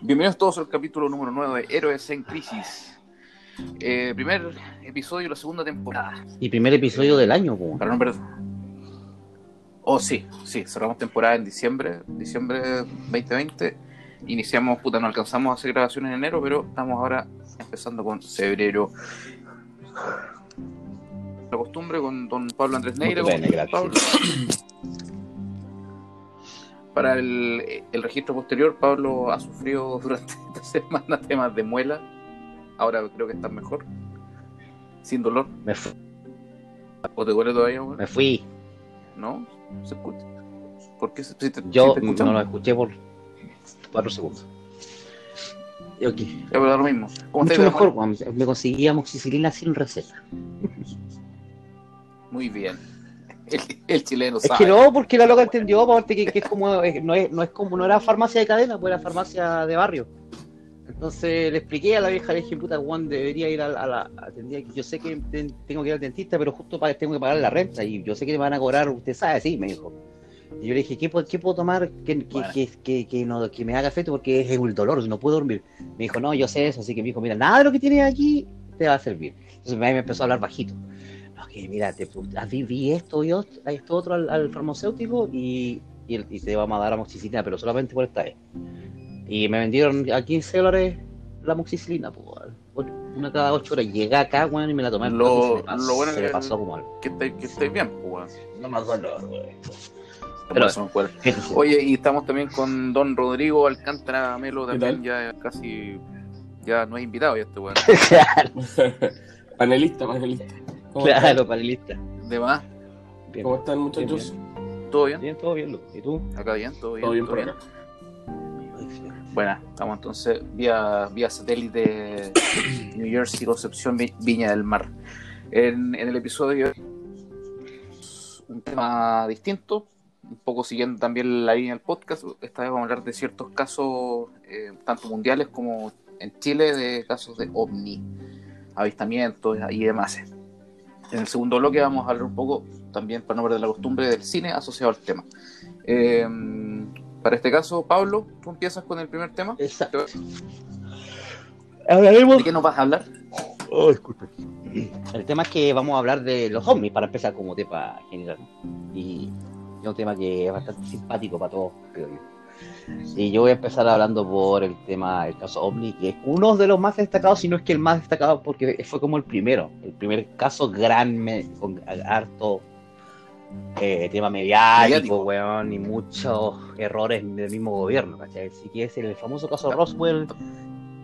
Bienvenidos todos al capítulo número 9 de Héroes en Crisis. Eh, primer episodio de la segunda temporada. Y primer episodio del año, po. Para no perder. Oh, sí, sí, cerramos temporada en diciembre, diciembre 2020. Iniciamos, puta, no alcanzamos a hacer grabaciones en enero, pero estamos ahora empezando con febrero. La costumbre con don Pablo Andrés Neira. Muy bien, gracias. Pablo. Para el, el registro posterior, Pablo ha sufrido durante esta semana temas de muela. Ahora creo que está mejor. Sin dolor. Me, fu- ¿O te duele todavía, weón? me fui. ¿No? ¿Se escucha? ¿Por qué se, si te, Yo si te escuchamos? no lo escuché por cuatro segundos. Y ok. Ya, pero lo mismo. ¿Cómo Mucho mejor, me conseguí amoxicilina sin receta. Muy bien. El, el chileno Es sabe. que no, porque la loca entendió, aparte que, que es como, es- no, es, no es como, no era farmacia de cadena, pues era farmacia de barrio. Entonces le expliqué a la vieja, le dije, puta, Juan, debería ir a, la- a la, a- tendría yo sé que ten- tengo que ir al dentista, pero justo para, tengo que pagar la renta, y yo sé que me van a cobrar, usted sabe, sí, me dijo. Y yo le dije, ¿qué, puedo- qué puedo tomar que, que, Bueno. que, que, que no, que me haga efecto? Porque es el dolor, no puedo dormir. Me dijo, no, yo sé eso, así que me dijo, mira, nada de lo que tienes aquí te va a servir. Entonces me empezó a hablar bajito. Que mira, te, vi, vi esto y ot- esto otro al, al farmacéutico y, y, el- y te vamos a dar amoxicilina, pero solamente por esta vez. Y me vendieron a 15 dólares la amoxicilina, pues, una cada 8 horas. Llegué acá, weón, y me la tomé. Lo- se me pasó, lo bueno se que- me pasó como algo. Que estés que estés bien, pues. No me acuerdo, weón. Pero, Oye, y estamos también con don Rodrigo Alcántara Melo, ¿Qué también ya casi. Ya no es invitado ya este weón. panelista, panelista. ¿Cómo, claro, panelista. De más, Bien? ¿Cómo están, muchachos? ¿todo bien? bien, todo bien, Lu. ¿Y tú? Acá bien, todo bien. Todo bien por acá. Bueno, estamos entonces vía, vía satélite New Jersey, Concepción, Vi- Viña del Mar. En, en el episodio de hoy, un tema distinto, un poco siguiendo también la línea del podcast. Esta vez vamos a hablar de ciertos casos, eh, tanto mundiales como en Chile, de casos de ovni, avistamientos y demás. En el segundo bloque vamos a hablar un poco, también para no perder la costumbre, del cine asociado al tema. Eh, para este caso, Pablo, tú empiezas con el primer tema. Exacto. Hablaremos ¿De qué nos vas a hablar? Oh, disculpe. El tema es que vamos a hablar de los ovnis para empezar como tema general. Y es un tema que es bastante simpático para todos, creo yo. Y yo voy a empezar hablando por el tema del caso ovni, que es uno de los más destacados, si no es que el más destacado, porque fue como el primero, el primer caso gran, con harto eh, tema mediático, weón, y muchos errores del mismo gobierno, ¿cachai? Así que es el famoso caso Roswell,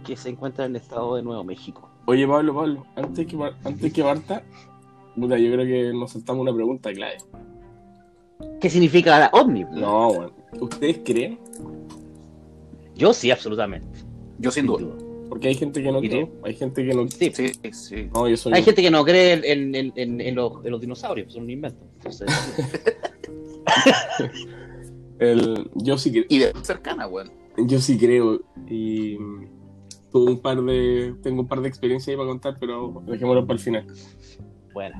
que se encuentra en el estado de Nuevo México. Oye, Pablo, Pablo, antes que, antes que Marta, puta, yo creo que nos saltamos una pregunta clave. ¿Qué significa la ovni? No, bueno. ¿Ustedes creen? Yo sí, absolutamente. Yo sin duda. Porque hay gente que no ¿Y cree. Hay gente que no Sí. Sí, sí. No, yo soy. Hay gente que no cree en, en- en- en los, en los dinosaurios, son un invento. Entonces, el- yo, sí cre- Y de cercana, weón. yo sí creo. Y. mm, Tuve un par de. Tengo un par de experiencias ahí para contar, pero dejémoslo para el final. bueno,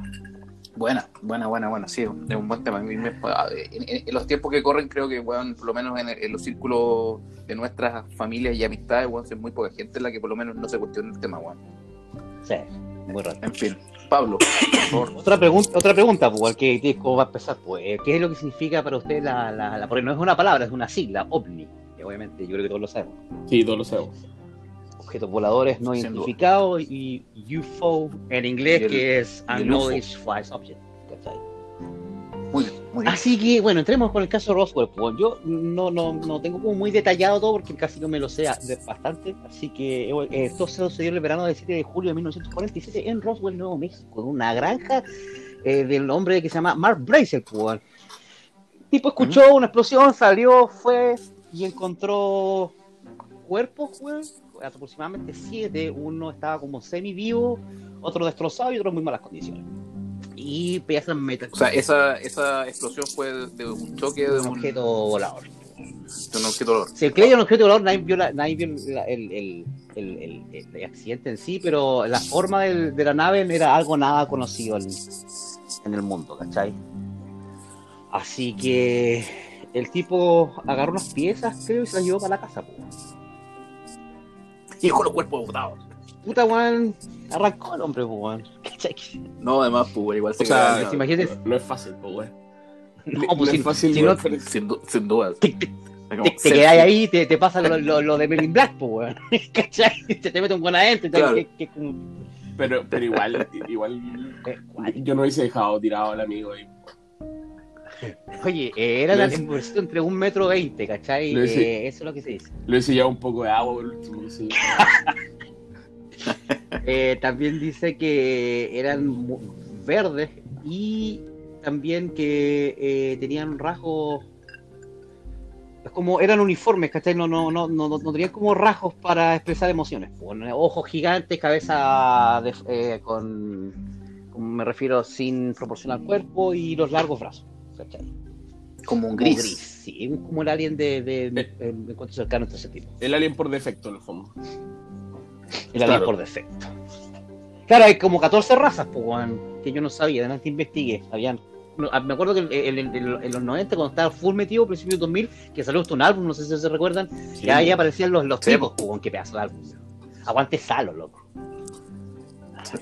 Buena, buena, buena, buena. Sí, es un buen tema. A mí me- En, en- en los tiempos que corren, creo que, weón, por lo menos en, en los círculos de nuestras familias y amistades, weón, es muy poca gente la que por lo menos no se cuestiona el tema, weón. sí, muy raro. En fin. Pablo, por favor. Otra pregunta, otra pregunta, pues, que, que- ¿cómo va a empezar? Pues, eh, ¿qué es lo que significa para usted la, la, la- porque no es una palabra, es una sigla, ovni, que obviamente yo creo que todos lo sabemos. Sí, todos lo sabemos. Objetos voladores no Sin duda. identificados y UFO en inglés, el- que es. Unknowledge Flight Object. ¿cachai? Muy bien, muy bien. Así que, bueno, entremos con el caso Roswell. Pues yo no, no, no tengo como muy detallado todo porque casi no me lo sé de- bastante. Así que eh, esto se sucedió en el verano del 7 de julio de 1947 en Roswell, Nuevo México, en una granja eh, del hombre que se llama Mark Brazel. Pues. El tipo escuchó una explosión, salió, fue y encontró cuerpos, pues, aproximadamente siete. Uno estaba como semi vivo, otro destrozado y otro en muy malas condiciones. Y piezas metal. O sea, esa, esa explosión fue de, un choque de un un, objeto volador. de un objeto volador. Si el que era un objeto volador, nadie vio, la- nadie vio la- el, el- el- el- accidente en sí, pero la forma del- de la nave era algo nada conocido en, en el mundo, ¿cachai? Así que el tipo agarró unas piezas, creo, y se las llevó para la casa. po. Y con los cuerpos botados. Puta, weón, arrancó el hombre, pues, weón. No, además, pues, weón, igual se O sea, imagínate- no, no es fácil, pues, weón. No, pues es fácil si no no- diferenciar. sin, du- sin duda. Te, te, Como te, te selfie. quedas ahí, te, te pasa lo, lo, lo de Men in Black, pues, weón. ¿Cachai? Te, te mete un buen adentro y Claro. que, que como- Pero, pero igual, igual, eh, yo no hubiese dejado tirado al amigo ahí. Oye, eh, era es- embolsito entre un metro veinte, ¿cachai? Eh, eso es lo que se dice. Le hubiese llevado un poco de agua por último. sí. Eh, también dice que eran verdes y también que eh, tenían rasgos. Es como eran uniformes, ¿cachai? No, no, no, no, no tenían como rasgos para expresar emociones. Ojos gigantes, cabeza de- eh, con, con- Me refiero sin proporción al cuerpo y los largos brazos, ¿cachai? Como un Como gris. sí, como el alien de, de, de, Eh. en encuentro cercano entre ese tipo. El alien por defecto, en el fondo. El alien por defecto. Claro, hay como 14 razas, pues, que yo no sabía, adelante investigué. Habían, no, ah, me acuerdo que en, en- en- en los 90, cuando estaba full metido, principios de 2000, que salió hasta un álbum, no sé si se recuerdan, Sí. ya ahí aparecían los, los Sí. tipos, pues, qué pedazo de álbum. Aguante Salo, loco.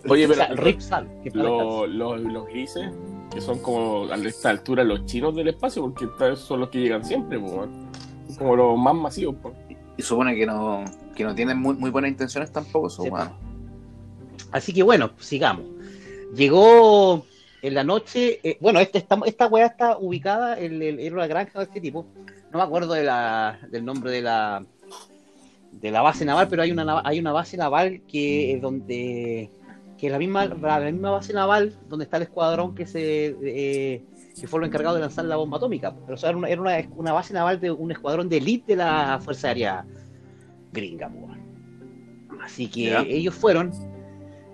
Oye, O sea, pero Rip paz lo- lo- los grises, que son como a esta altura los chinos del espacio, porque estos son los que llegan siempre, weón. Como los más masivos, pues. Y supone que no, que no tienen muy, muy buenas intenciones tampoco, Sí. humanos. Así que bueno, sigamos. Llegó en la noche, eh, bueno, este, esta, esta weá está ubicada en, el- en una granja de este tipo. No me acuerdo de la, del nombre de la de la base naval, pero hay una hay una base naval que es donde que es la misma la, la misma base naval donde está el escuadrón que se eh, que fue lo encargado de lanzar la bomba atómica. Pero o sea, era, una, era una, una base naval de un escuadrón de élite de la Fuerza Aérea gringa. po. Así que ellos fueron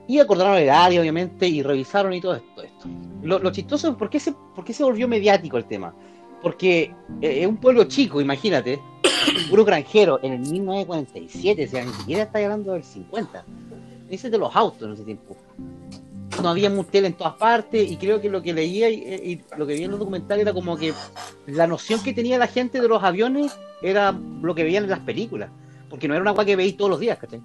y acordaron el área, obviamente, y revisaron y todo esto. esto. Lo, lo chistoso es por qué, se, por qué se volvió mediático el tema. Porque eh, es un pueblo chico, imagínate, puro granjero, en el 1947, o sea, ni siquiera está hablando del 50. Ese de los autos en ese tiempo. No había un tele en todas partes, y creo que lo que leía y, y lo que vi en los documentales era como que la noción que tenía la gente de los aviones era lo que veían en las películas. Porque no era una agua que veis todos los días, ¿cachai?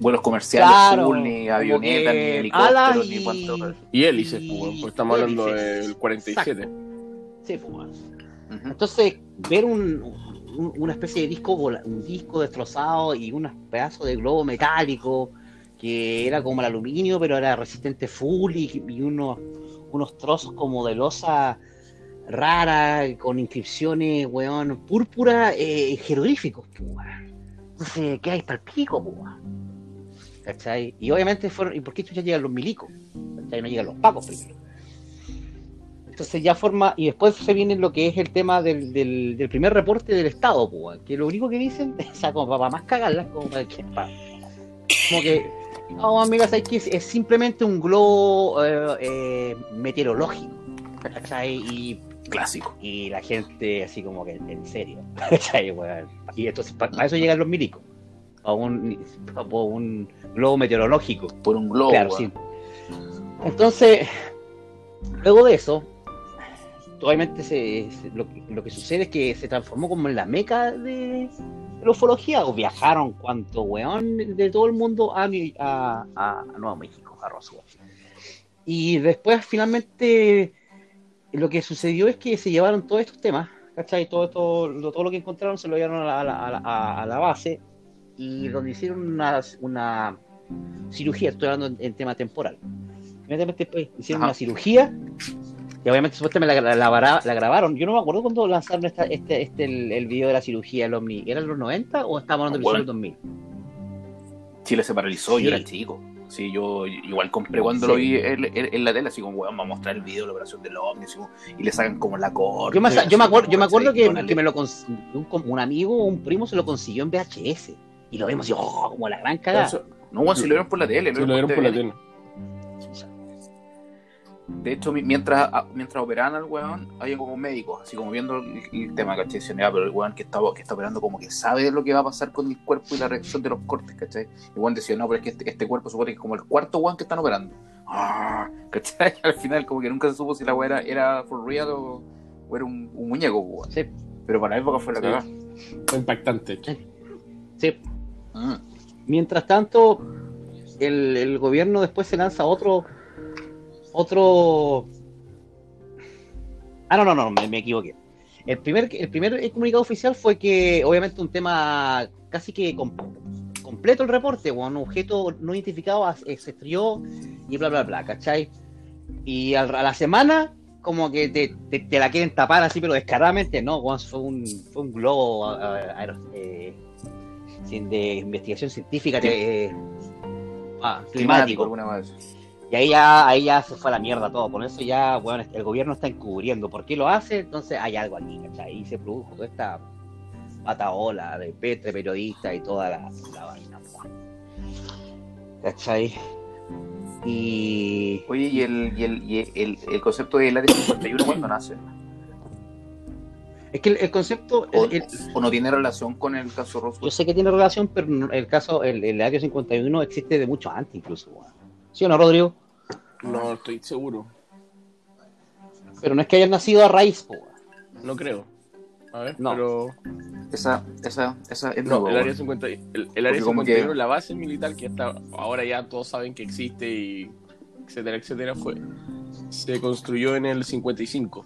Vuelos comerciales, Claro, full, ni avionetas, ni helicópteros, alas ni y- cuanto. Y hélices, Y- pues, porque estamos hablando hélices. del 47. Sí, pues. Entonces, ver un, un- una especie de disco, un disco destrozado y unos pedazos de globo metálico que era como el aluminio, pero era resistente full y, unos, unos trozos como de losa rara con inscripciones, weón, púrpura, eh, jeroglíficos, weón. Entonces, ¿qué hay para el pico, weón? ¿Cachai? Y obviamente fueron, ¿y por qué ya llegan los milicos? ¿Cachai? No llegan los pacos primero. Entonces ya forma, y después se viene lo que es el tema del, del, del primer reporte del Estado, pues, que lo único que dicen, o sea, como para más cagarla, como para que, pa- como que, no, amigas, ¿sabes qué? Es, es simplemente un globo eh, eh, meteorológico, ¿cachai? Y, Clásico. y la gente así como que, en serio. Y entonces, pa- para eso llegan los milicos, a un, pa- un globo meteorológico. Por un globo. Claro, sí. Entonces, luego de eso, obviamente se, se- lo, que- lo que sucede es que se transformó como en la meca de, la ufología, o viajaron cuanto weón de todo el mundo a, a, Nuevo México, a Roswell. Y después finalmente lo que sucedió es que se llevaron todos estos temas, ¿cachai? Todo, esto, lo- todo lo que encontraron se lo llevaron a la, a la- a la- a- a la base y donde hicieron una, una cirugía, estoy hablando en, en tema temporal. Inmediatamente pues, hicieron Ajá. una cirugía y obviamente supuestamente la, la, la vara- la grabaron. Yo no me acuerdo cuándo lanzaron esta, este, este el, el video de la cirugía del OVNI. ¿Era en los 90 o estábamos hablando del Bueno. del 2000? Chile se paralizó, Sí. yo era chico. Sí, yo igual compré cuando Sí. lo vi en, en- en la tele, así como, weón, va a mostrar el video de la operación del ovni, así como- y le sacan como la corte. Yo me, yo me acuerdo, yo me acuerdo que, que me lo un, un amigo o un primo se lo consiguió en VHS y lo vimos y oh, como la gran cagada. Eso- No, weón, si lo vieron por la tele. Sí, lo dieron por la tele. De hecho, mi- mientras, mientras operaban al weón, había como médicos, así como viendo el, el tema, ¿cachai? Decían, "Ya, pero el weón que está, que está operando como que sabe lo que va a pasar con el cuerpo y la reacción de los cortes, ¿cachai? Y weón decía, no, pero es que este, este cuerpo supone que es como el cuarto weón que están operando. Ah, ¿cachai? Al final como que nunca se supo si la weá era, era for real o, o era un, un muñeco, weón. Sí. Pero para la época fue la Sí. cagada. Fue impactante. Sí. Mm. Mientras tanto, el, el gobierno después se lanza otro. Otro. Ah, no, no, no, me, me equivoqué. El primer, el primer comunicado oficial fue que, obviamente, un tema casi que com- completo el reporte, un objeto no identificado eh, se estrelló y bla, bla, bla, ¿cachai? Y al- a la semana, como que te, te- te la quieren tapar así, pero descaradamente, no, fue un, fue un globo a- eh, de investigación científica eh, ah, Climático, climático. alguna vez. Y ahí ya, ahí ya se fue a la mierda todo. Con eso ya, bueno, el gobierno está encubriendo. ¿Por qué lo hace? Entonces hay algo aquí, ¿cachai? Y se produjo toda esta pataola de Petre, periodistas y toda la, la vaina, po. ¿cachai? Y Oye, ¿y el, y el, y el, el concepto del área 51 cuándo nace? es que el, el concepto, ¿O, no tiene relación con el caso yo Roswell? sé que tiene relación, pero el caso, el, área 51 existe de mucho antes incluso. ¿Sí o no, Rodrigo? No estoy seguro. Pero no es que hayan nacido a raíz, po. No creo. A ver, No. pero. Esa, esa, esa es No, nueva, el área weón. 50, el, el área Porque como 51, que- la base militar que hasta ahora ya todos saben que existe y etcétera, etcétera, fue se construyó en el 55.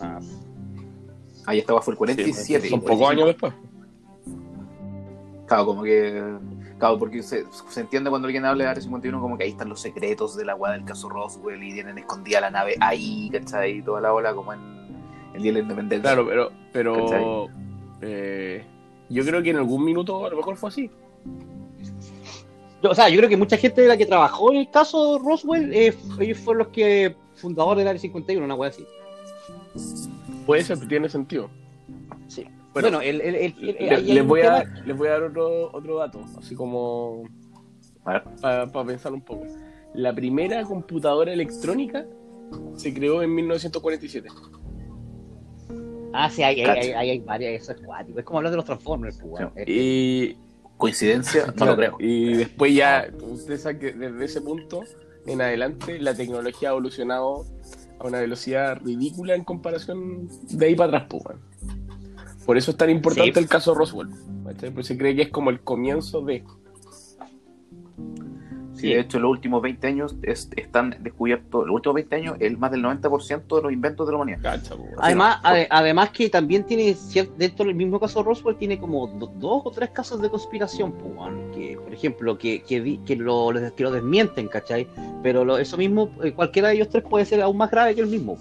Ah, Ahí estaba, fue el 47. Son pocos años después. Claro, como que. Claro, porque se, se entiende cuando alguien habla de Área 51 como que ahí están los secretos de la weá del caso Roswell y tienen escondida la nave ahí, ¿cachai? Y toda la ola como en el Día de la Independencia. Claro, pero, pero eh, yo creo que en algún minuto a lo mejor fue así. Yo- o sea, yo creo que mucha gente de la que trabajó en el caso Roswell, eh, ellos fueron los que fundadores del Área 51, una wea así. Puede ser, tiene sentido. Sí. Bueno, Bueno, el, el- el- el- Le- ahí hay les, voy a, tema- les voy a dar otro, otro dato, así como para pensar un poco. La primera computadora electrónica se creó en 1947. Ah, sí, hay, hay, hay, hay- varias, eso es cuático. Es como hablar de los Transformers, pues, Y, ¿Coincidencia? No lo creo. y después ya, usted sabe que desde ese punto en adelante la tecnología ha evolucionado a una velocidad ridícula en comparación de ahí para atrás. pues. Por eso es tan importante Sí. el caso Roswell. se cree que es como el comienzo de... Sí, de hecho, los últimos 20 años es- están descubiertos, los últimos 20 años, el más del 90% de los inventos de la humanidad. Cacha. Además, no. además que también tiene dentro del mismo caso Roswell tiene como do- dos o tres casos de conspiración, pues, que por ejemplo que, que, di- que, lo, que lo desmienten, ¿cachai? Pero lo- eso mismo, eh, cualquiera de ellos tres puede ser aún más grave que el mismo.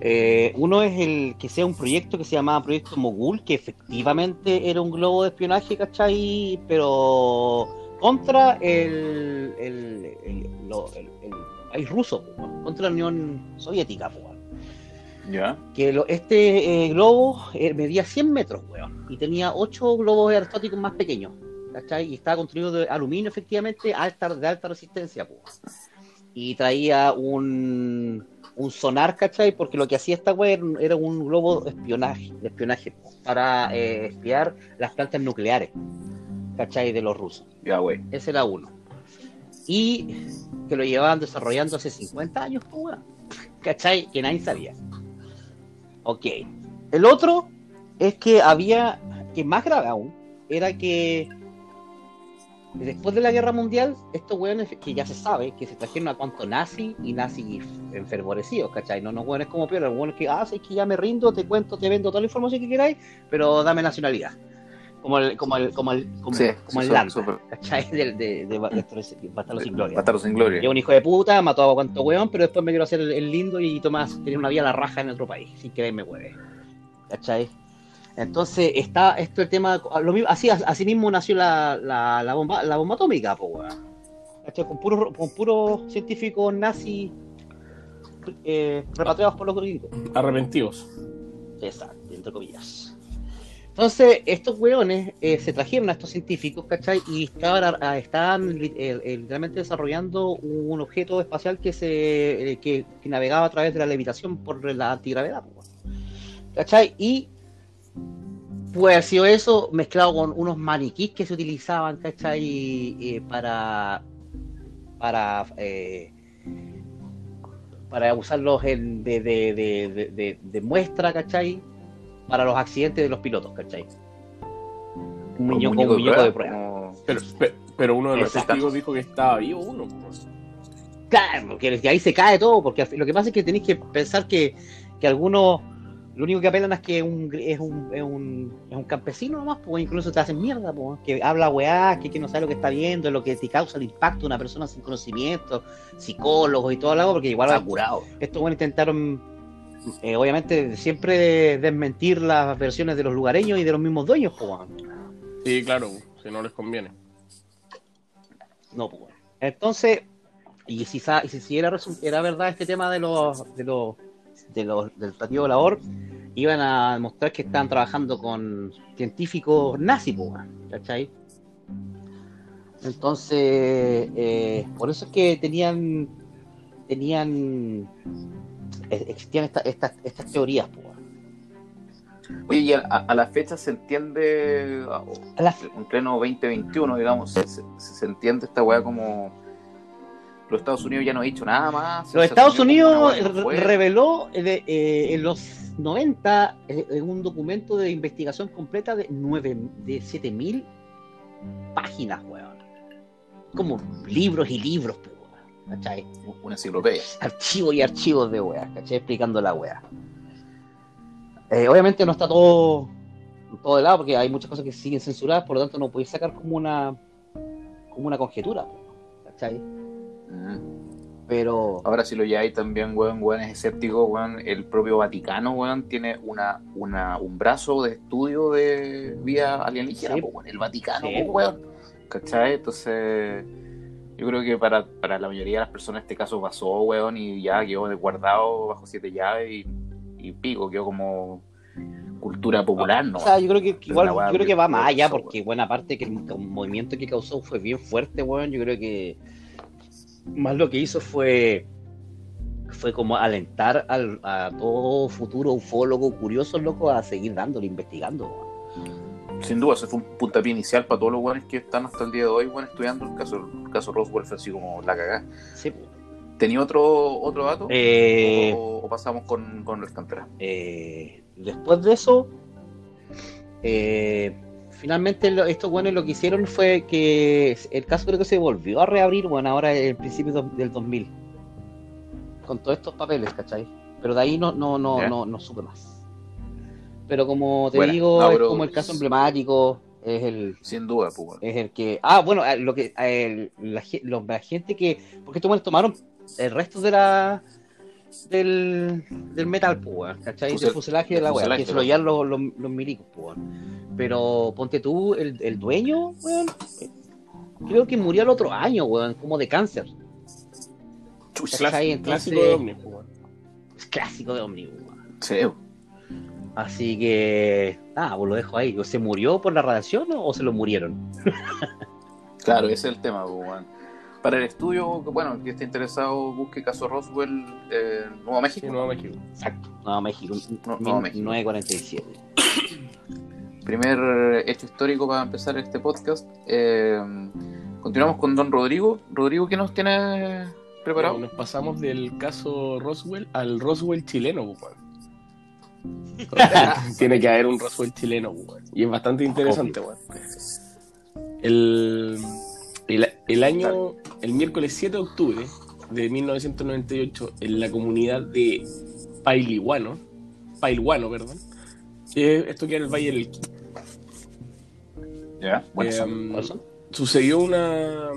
Eh, uno es el que sea un proyecto que se llamaba Proyecto Mogul, que efectivamente era un globo de espionaje, ¿cachai? Pero contra el, el, el, lo- el- el país ruso, contra la Unión Soviética. weón ¿Ya? que lo- este eh, globo eh, medía 100 metros, weón, y tenía 8 globos aerostáticos más pequeños, ¿cachai? Y estaba construido de aluminio, efectivamente, alta, de alta resistencia, po. Y traía un, un sonar, ¿cachai? Porque lo que hacía esta weá era un- globo de espionaje, de espionaje para eh, espiar las plantas nucleares, ¿cachai? De los rusos. Ya, güey. Ese era uno. Y que lo llevaban desarrollando hace 50 años, weón. ¿Cachai? Que nadie sabía. Ok. El otro es que había, que más grave aún, era que después de la guerra mundial, estos weones que ya se sabe que se trajeron a cuanto nazi y nazi enfervorecidos, ¿cachai? No, no weones como peor, los weones que, ah, es que ya me rindo, te cuento, te vendo toda la información que queráis, pero dame nacionalidad. Como el, como el, como el, como, Sí, como sí, el Landa, ¿cachai? De, de, de, de Bastardos sin Gloria. Bastardos sin gloria. Es un hijo de puta, mató a cuanto weón, pero después me quiero hacer el, el lindo y tomás, tener una vida a la raja en otro país, sin que me hueve. ¿Cachai? Entonces está esto el tema, lo mismo, así, así mismo nació la, la, la bomba, la bomba atómica, po. Con puros con puros científicos nazis eh, repatriados por los gringos. Arrepentidos. Exacto, entre comillas. Entonces, estos weones eh, se trajeron a estos científicos, ¿cachai? Y estaban, eh, eh, literalmente desarrollando un objeto espacial que se que, que navegaba a través de la levitación por la antigravedad. ¿cachai? Y puede haber sido eso mezclado con unos maniquís que se utilizaban, ¿cachai? Eh, para para eh, para usarlos en, de, de, de, de, de- de muestra, ¿cachai? Para los accidentes de los pilotos, ¿cachai? Un muñeco, un muñeco de prueba. Pero, pe- pero uno de los Exacto. testigos dijo que estaba vivo uno. Claro, de ahí se cae todo, porque lo que pasa es que tenéis que pensar que, que algunos, lo único que apelan es que un, es, un, es, un, es un campesino nomás, pues incluso te hacen mierda, pues, que habla weá, que, que no sabe lo que está viendo, lo que te causa el impacto de una persona sin conocimiento, psicólogos y todo lo porque igual Está curado. estos bueno intentaron, eh, obviamente, siempre desmentir las versiones de los lugareños y de los mismos dueños, pues. Sí, claro, si no les conviene. No, pues. Entonces, y si, y si, si era, era verdad este tema de los, de los, de los del platillo volador, iban a demostrar que estaban trabajando con científicos nazis, pues, ¿cachai? Entonces, eh, por eso es que tenían, tenían, eh, existían esta- estas estas teorías, pues. weón. Oye, y a, a la fecha se entiende, a- A la- en pleno 2021, digamos, se, se- se entiende esta weá como los Estados Unidos ya no ha dicho nada más. Los Estados Unidos reveló eh, de- eh, en los 90 eh, un documento de investigación completa de 9, de 7000 páginas, weón. Como libros y libros, pues, weón, ¿cachai? una enciclopedia. Archivos y archivos de weas, ¿cachai? Explicando la wea. Eh, obviamente no está todo, todo de lado porque hay muchas cosas que siguen censuradas, por lo tanto no podéis sacar como una como una conjetura, ¿cachai? Mm. Pero Ahora si lo lleváis también, weón, weón es escéptico, weón, el propio Vaticano, weón, tiene una, una, un brazo de estudio de vía alienígena, Sí. weón, el Vaticano, Sí. weón, ¿cachai? Entonces, yo creo que para, para la mayoría de las personas este caso pasó, weón, y ya quedó guardado bajo siete llaves y, y pico, quedó como cultura popular, ¿no? O sea, yo creo que igual, yo creo que va más allá, porque buena parte que el mo- movimiento que causó fue bien fuerte, weón. Yo creo que más lo que hizo fue fue como alentar al, a todo futuro ufólogo curioso, loco, a seguir dándole, investigando. Sin duda, ese fue un puntapié inicial para todos los weones que están hasta el día de hoy, weón, estudiando el caso, el caso Roswell, fue así como la cagada. Sí. ¿Tenía otro, otro dato? Eh, o, o pasamos con, con el cantera? eh, después de eso, eh, finalmente lo- estos buenos lo que hicieron fue que el caso creo que se volvió a reabrir, bueno, ahora en el principio do- del 2000, con todos estos papeles, ¿cachai? Pero de ahí no, no, no, no, no supe más. Pero como te Bueno, digo, no, es como el caso emblemático, es el, Sin duda, pues, es el que. Ah, bueno, lo que la, los- la gente que. Porque estos buenos tomaron el resto de la. Del, del metal, pues, ¿cachai? Fusel- del fuselaje de la weá, que se lo llevan los, los, los milicos, pues, weón. Pero ponte tú, el, el dueño, weón, creo que murió el otro año, weón, como de cáncer. Entonces- Clásico de Omni, weón. Es clásico de Omnibus, weón. Sí, Así que, nada, pues lo dejo ahí. ¿O ¿Se murió por la radiación o se lo murieron? claro, ese es el tema, weón. Para el estudio, bueno, el que esté interesado, busque caso Roswell eh, Nuevo México. Sí, Nuevo México. Exacto. Nuevo México, No- Nuevo México. 1947. Primer hecho histórico para empezar este podcast. Eh, continuamos con Don Rodrigo. Rodrigo, ¿qué nos tiene preparado? Nos pasamos del caso Roswell al Roswell chileno, po, weón. Tiene que haber un Roswell chileno, po, weón. Y es bastante interesante, weón. El, el, año, el miércoles 7 de octubre de 1998, en la comunidad de Pailihuano, Pailhuano, perdón, eh, esto queda en el Valle del. Ya, bueno, Eh, sucedió una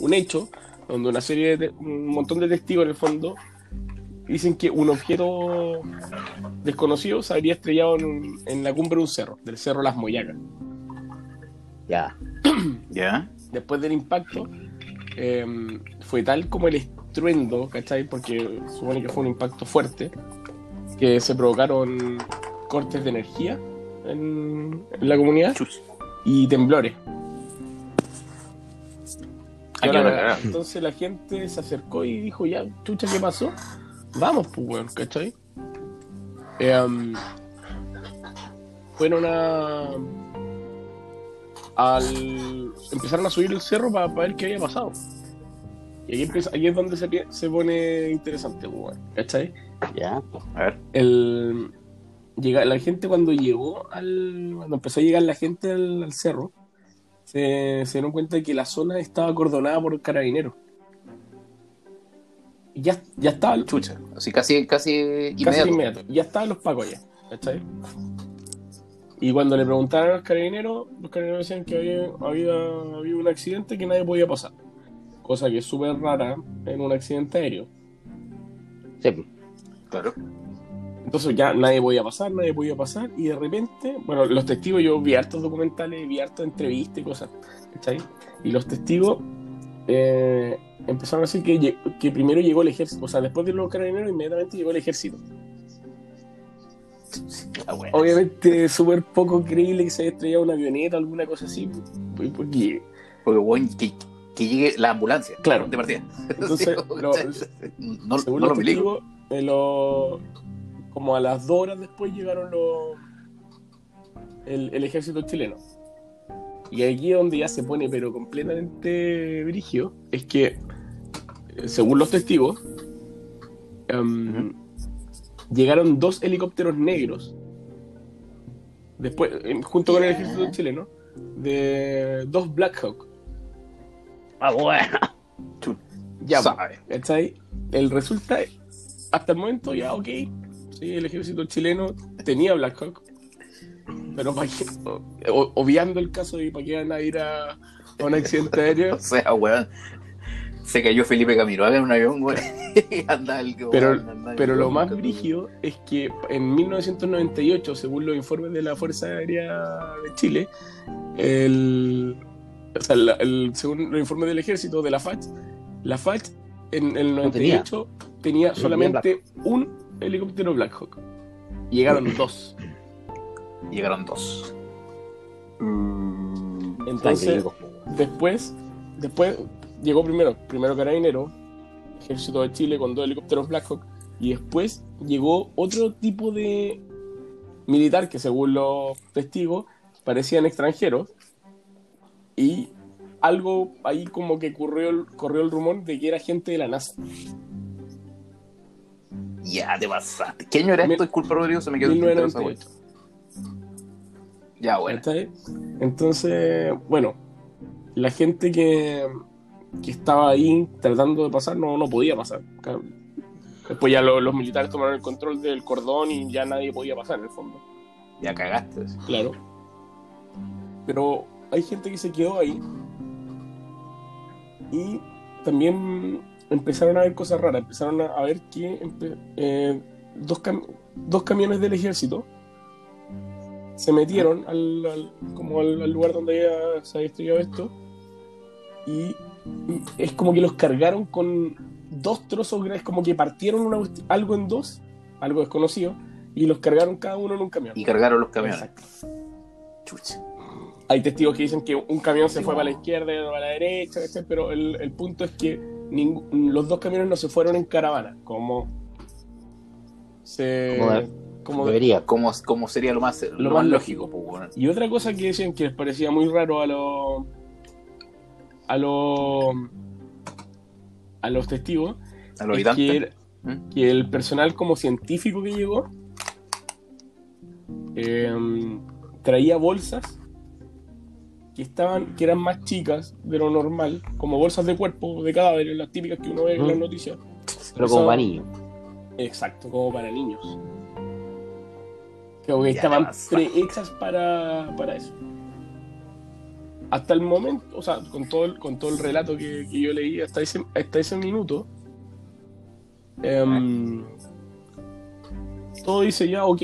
un hecho donde una serie de un montón de testigos en el fondo dicen que un objeto desconocido se habría estrellado en, en la cumbre de un cerro, del cerro Las Moyacas. Ya. ya. Después del impacto, eh, fue tal como el estruendo, ¿cachai? Porque supone que fue un impacto fuerte, que se provocaron cortes de energía en, en la comunidad y temblores. Aquí Ahora, una entonces la gente se acercó y dijo, ya, chucha, ¿qué pasó? Vamos, pues, weón, ¿cachai? Em, fueron a... Al... Empezaron a subir el cerro para ver qué había pasado. Y aquí, empieza, aquí es donde se, se pone interesante, pues, weón, ¿cachai? Ya. A ver. El, llega, la gente cuando llegó al. Cuando empezó a llegar la gente al, al cerro, se, se dieron cuenta de que la zona estaba acordonada por carabineros. Y ya, ya estaba. Chucha. Así casi, casi inmediato. Casi inmediato. Ya estaban los pacos ya. ¿Cachai? Y cuando le preguntaron a los carabineros, los carabineros decían que había, había, había un accidente que nadie podía pasar. Cosa que es súper rara en un accidente aéreo. Sí. Claro. Entonces ya nadie podía pasar, nadie podía pasar, y de repente, bueno, los testigos, yo vi hartos documentales, vi hartas entrevistas y cosas, ¿cachai? Y los testigos eh, empezaron a decir que primero llegó el ejército, o sea, después de los carabineros, inmediatamente llegó el ejército. Ah. Obviamente, súper poco creíble que se haya estrellado una avioneta o alguna cosa así, pues, porque Porque, bueno, que, que llegue la ambulancia. Claro. De partida. Entonces, lo- no, según no los lo testigos, eh, lo- como a las dos horas después llegaron los el, el ejército chileno. Y aquí es donde ya se pone, pero completamente brigio, es que, eh, según los testigos, em, llegaron dos helicópteros negros, después, junto con el ejército chileno, de dos Black Hawk. Ah, bueno. Ya, pues, Sabe. ¿Cachai? El resulta, hasta el momento ya, ok. Sí, el ejército chileno tenía Black Hawk. Pero pa' qué- obviando el caso de para qué van a ir a, a un accidente aéreo. O sea, weón. Se cayó Felipe Camiroaga en un avión, weón. y anda el que, Pero, anda pero lo más brígido es que en 1998, según los informes de la Fuerza Aérea de Chile, el, o sea, el- según los informes del ejército, de la FACH, la FACH en el No tenía. 98 tenía, solamente un helicóptero Black Hawk. Llegaron dos. Llegaron dos. Mm, Entonces, después, después llegó primero, primero Carabinero, Ejército de Chile con dos helicópteros Black Hawk, y después llegó otro tipo de militar que según los testigos parecían extranjeros, y algo ahí como que corrió el, corrió el rumor de que era gente de la NASA. Ya te pasaste. ¿Qué año era esto? Disculpa, Rodrigo, se me quedó el tintero esa 1998. weá. Ya, bueno. Entonces, bueno, la gente que, que estaba ahí tratando de pasar no, no podía pasar. Después ya lo- los militares tomaron el control del cordón y ya nadie podía pasar en el fondo. Ya cagaste. Claro. Pero hay gente que se quedó ahí. Y también empezaron a ver cosas raras. Empezaron a, ver que eh, dos, cam- dos camiones del ejército se metieron al, al- como al, al lugar donde había- se había estrellado esto. Y es como que los cargaron con dos trozos grandes, como que partieron una algo en dos, algo desconocido, y los cargaron cada uno en un camión. Y cargaron los camiones. Exacto. Chucha. Hay testigos que dicen que un camión se Sí, fue wow. para la izquierda y otro para la derecha, ¿cachai? pero el, el punto es que los dos camiones no se fueron en caravana, como se... Como de- como- Debería. ¿Cómo, cómo sería lo más, lo más más lógico, weón? Y otra cosa que decían que les parecía muy raro a los a los a los testigos A los es que, ¿Mm? que el personal como científico que llegó eh, traía bolsas que estaban que eran más chicas de lo normal como bolsas de cuerpo de cadáveres las típicas que uno ve en las noticias. Pero como para niños. exacto como para niños. Como que Ya estaban prehechas para, para eso hasta el momento o sea con todo el, con todo el relato que, que yo leí hasta ese hasta ese minuto em, todo dice ya ok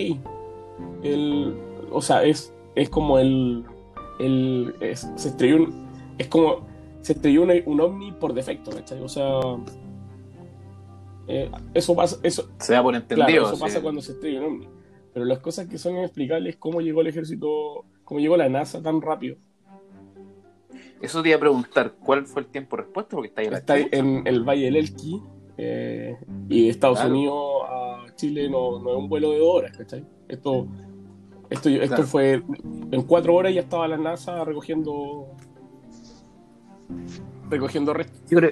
el, o sea es es como el, el es- se estrelló un, es como se estrelló un, un ovni por defecto ¿cachai? o sea eh, eso pasa eso Se da por entendido. Claro, eso sí. pasa cuando se estrella un ovni. Pero las cosas que son inexplicables, cómo llegó el ejército, cómo llegó la NASA tan rápido. Eso te iba a preguntar, ¿cuál fue el tiempo de respuesta? Porque está ahí la Está chucha. en el Valle del Elqui eh, y de Estados Claro. Unidos a Chile no, no es un vuelo de dos horas, ¿cachai? Esto, esto, esto Claro. fue en cuatro horas ya estaba la NASA recogiendo recogiendo restos. Yo creo,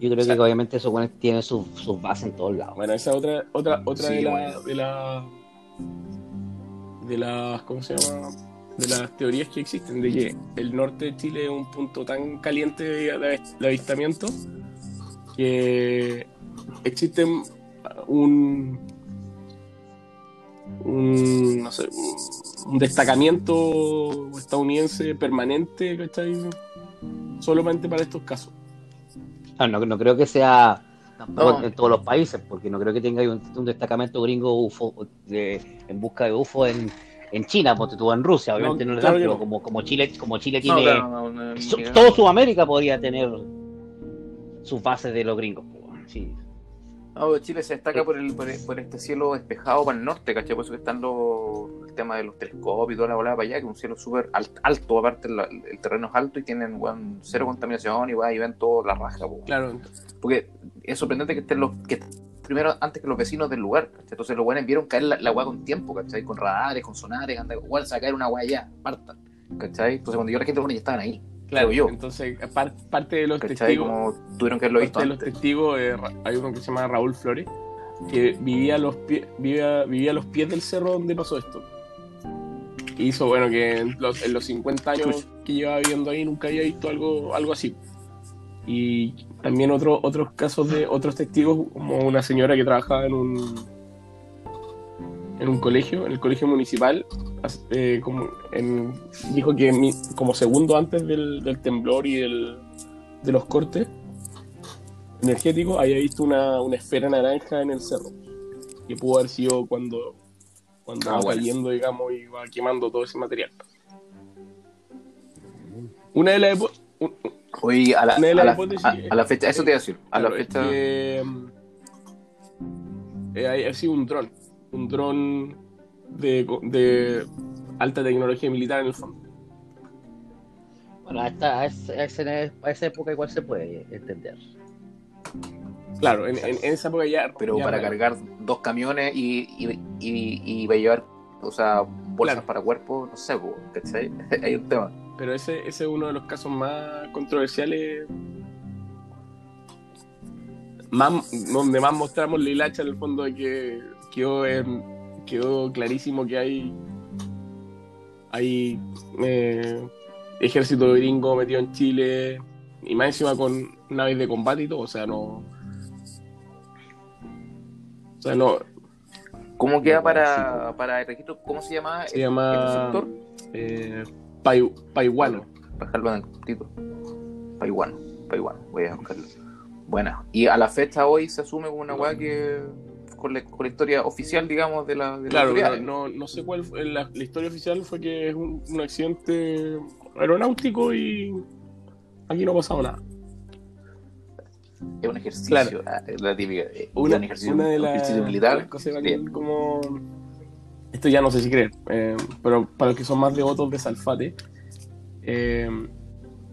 yo creo O sea- que obviamente esos buenos tienen sus sus bases en todos lados. Bueno, esa es otra, otra, otra Sí, de, la, bueno. de la de las ¿cómo se llama? De las teorías que existen de que el norte de Chile es un punto tan caliente de, de- de avistamiento que existe un un, no sé, un destacamiento estadounidense permanente, ¿cachai? Solamente para estos casos. Ah, no, no creo que sea No. en todos los países, porque no creo que tenga un, un destacamento gringo UFO de- en busca de UFO en, en China, porque tú en Rusia, obviamente No, no, le claro no. como, como Chile, como Chile No, tiene claro, no, no, so- mira, todo Sudamérica podría tener sus bases de los gringos. Sí. No, Chile se destaca por, el, por, por este cielo despejado para el norte, ¿cachai? Por eso que están los, el tema de los telescopios y toda la bola para allá, que es un cielo súper al- alto, aparte el, terreno es alto y tienen cero contaminación y, weón, y ven todo la raja, po. Claro, Porque es sorprendente que estén los que primero antes que los vecinos del lugar, ¿cachai? Entonces los buenos vieron caer la, la weá con tiempo, ¿cachai? Con radares, con sonares, anda, igual caer una weá allá, partan, ¿cachai? Entonces cuando llegó la gente, bueno, ya estaban ahí, claro. yo, Entonces, par- parte de los ¿cachai? testigos. Como tuvieron que haberlo visto Parte de los testigos, eh, hay uno que se llama Raúl Flores, que vivía a los, pie- vivía, vivía a los pies del cerro donde pasó esto. Hizo, bueno, que en los, en los 50 años que llevaba viviendo ahí nunca había visto algo, algo así. Y también otro, otros casos de otros testigos, como una señora que trabajaba en un, en un colegio, en el colegio municipal, eh, como en- dijo que mi- como segundo antes del, del temblor y del, de los cortes, energético, había visto una, una esfera naranja en el cerro. Que pudo haber sido cuando, cuando Ah, va bueno. cayendo, digamos, y va quemando todo ese material. Una de las Hoy a la, a la- a- la fecha, eso te iba a decir, a la es fecha... que, mm, eh, ha sido un dron. Un dron de, de alta tecnología militar en el fondo. Bueno, a, esta- a esa, época igual se puede entender. Claro, en, en- en esa época ya. pero ya para cargar dos camiones y, y, y, y va a llevar, o sea, bolsas Claro. para cuerpo, no sé, ¿cachai? Hay un tema. Pero ese, ese es uno de los casos más controversiales. Más, donde más mostramos la hilacha en el fondo de que quedó, en- quedó clarísimo que hay hay eh, ejército gringo metido en Chile y más encima con naves de combate y todo, o sea, no o sea, no ¿Cómo queda para, para el registro? ¿Cómo se llama se este llama sector? eh, pai- paiwano. Para dejarlo en el título. Paiwano, Paiwano, voy a buscarlo. Buena. Y a la fecha hoy se asume como una weá que. Con la, con la historia oficial, digamos, de la. De la Claro, no, sé cuál fue. La, la historia oficial fue que es un, un accidente aeronáutico y aquí no ha pasado nada. Es un ejercicio. Claro. ah, la típica. eh, Una, un ejercicio, una de un las, ejercicio militar. las cosas que como. Esto ya no sé si creer, eh, pero para los que son más devotos de Salfate, eh,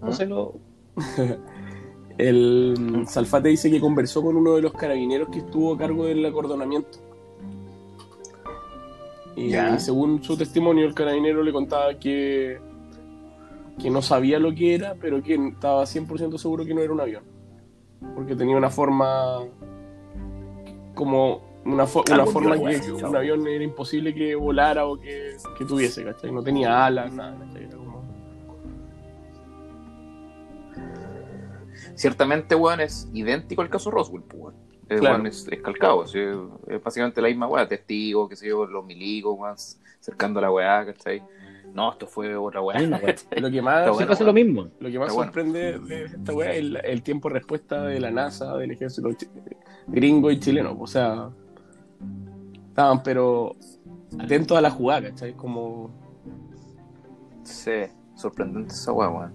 ¿Ah? no sé, lo- el Salfate dice que conversó con uno de los carabineros que estuvo a cargo del acordonamiento. Y Ya. según su testimonio, el carabinero le contaba que, que no sabía lo que era, pero que estaba 100% seguro que no era un avión. Porque tenía una forma como una, fo- una forma que, un avión era imposible que volara o que, que tuviese, ¿cachai? No tenía alas, nada, ¿cachai? Era como- Ciertamente, weón, es idéntico al caso Roswell, pues, weón. El Claro. weón es, es calcado, así, es básicamente la misma weá, testigos, qué sé yo, los milicos, weón, cercando a la weá, ¿cachai? No, esto fue otra weá. Lo que más, bueno, hace lo mismo. lo que más Está bueno. sorprende de esta weá es el, el tiempo de respuesta de la NASA, del ejército gringo y chileno. O sea, estaban pero atentos a la jugada, ¿cachai? Como Sí, sorprendente esa weá, weón.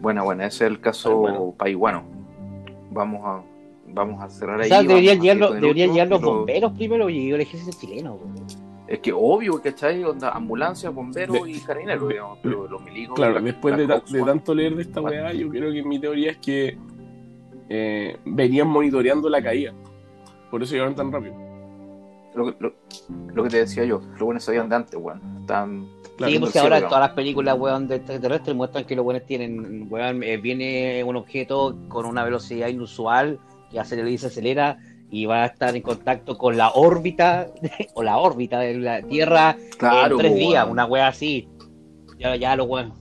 Bueno, bueno, ese es el caso Paiwano. paiwano. Vamos a, vamos a cerrar O ahí. sea, vamos deberían llegar, los, con el deberían último, llegar los pero- bomberos primero y el ejército chileno. weón. Es que obvio, ¿cachai? Onda, ambulancia, bomberos De- y carabineros, digamos, pero los milicos. Claro, después de, tanto leer de esta weá, yo creo que mi teoría es que eh, venían monitoreando la caída. Por eso llegaron tan rápido. Lo, que- lo, lo que te decía yo, lo bueno sabían de antes, weón. Están. Claro, sí, pues cielo, ahora digamos. todas las películas, weón, de extraterrestres muestran que los buenos tienen, weón, eh, viene un objeto con una velocidad inusual que acelera y se acelera y va a estar en contacto con la órbita o la órbita de la Tierra Claro, en tres días, weón. una wea así. Ya, ya lo bueno.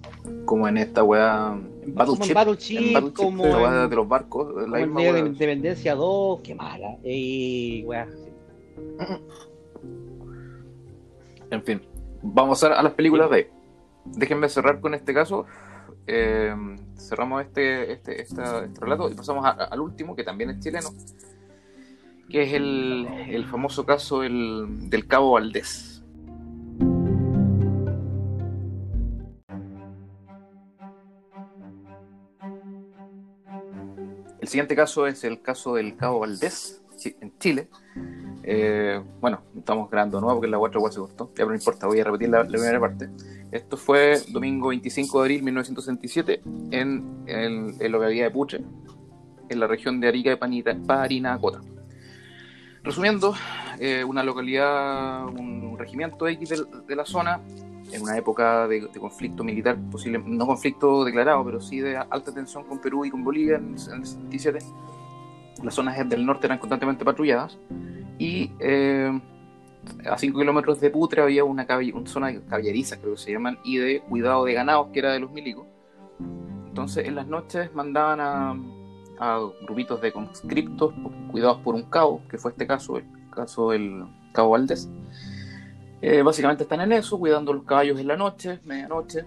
Como en esta weá. Como en Battleship, en Battleship, como la weá en- de los barcos. La Como misma weá. Independencia 2, qué mala. Y wea. En fin, vamos a, las películas de. Déjenme cerrar con este caso. Eh, cerramos este, este, este relato y pasamos al último, que también es chileno, que es el, el famoso caso el- del Cabo Valdés. El siguiente caso es el caso del Cabo Valdés, en Chile. Eh, bueno, estamos grabando nuevo porque la otra igual se cortó. Ya, pero no importa, voy a repetir la, la primera parte. Esto fue domingo 25 de abril de 1967 en, en la localidad de Puche, en la región de Arica de Panita- Parinacota. Resumiendo, eh, una localidad, un regimiento X de, de la zona, en una época de, de conflicto militar, posible, no conflicto declarado, pero sí de alta tensión con Perú y con Bolivia en, en el 67. Las zonas del norte eran constantemente patrulladas y eh, a 5 kilómetros de Putre había una, una zona de caballerizas, creo que se llaman, y de cuidado de ganados, que era de los milicos. Entonces, en las noches mandaban a, a grupitos de conscriptos cuidados por un cabo, que fue este caso, el caso del Cabo Valdés. Eh, básicamente están en eso, cuidando los caballos en la noche, medianoche,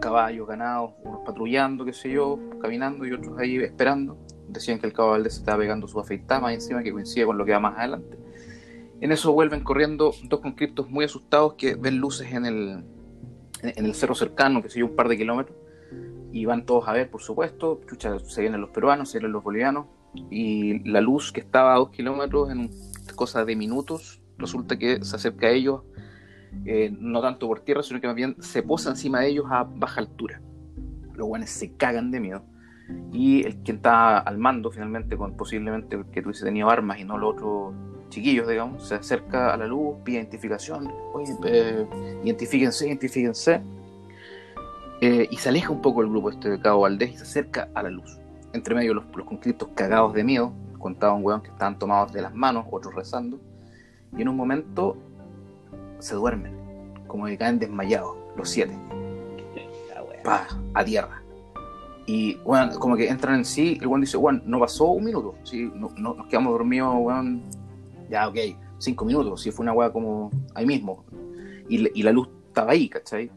caballos, ganados, unos patrullando, qué sé yo, caminando y otros ahí esperando. Decían que el Cabo Valdés se estaba pegando su afeitada más encima, que coincide con lo que va más adelante. En eso vuelven corriendo dos conscriptos muy asustados que ven luces en el, en, el cerro cercano, que sé yo, un par de kilómetros, y van todos a ver, por supuesto. Chucha, se vienen los peruanos, se vienen los bolivianos, y la luz que estaba a dos kilómetros en cosa de minutos, resulta que se acerca a ellos, eh, no tanto por tierra, sino que más bien se posa encima de ellos a baja altura. Los guanes se cagan de miedo. Y el quien está al mando, finalmente, con posiblemente que tuviese tenido armas y no los otros chiquillos, digamos, se acerca a la luz, pide identificación, oye, eh, identifíquense, identifíquense, eh, y se aleja un poco el grupo este de Cabo Valdés y se acerca a la luz. Entre medio los, los conscriptos cagados de miedo, contaba un weón que estaban tomados de las manos, otros rezando, y en un momento se duermen, como que caen desmayados, los siete pa, a tierra. Y, bueno, como que entran en sí, el weón dice, bueno, no pasó un minuto, ¿sí? no, no- nos quedamos dormidos, weón, ya, ok, cinco minutos, si fue una weá como ahí mismo. Y, la- y la luz estaba ahí, ¿cachai?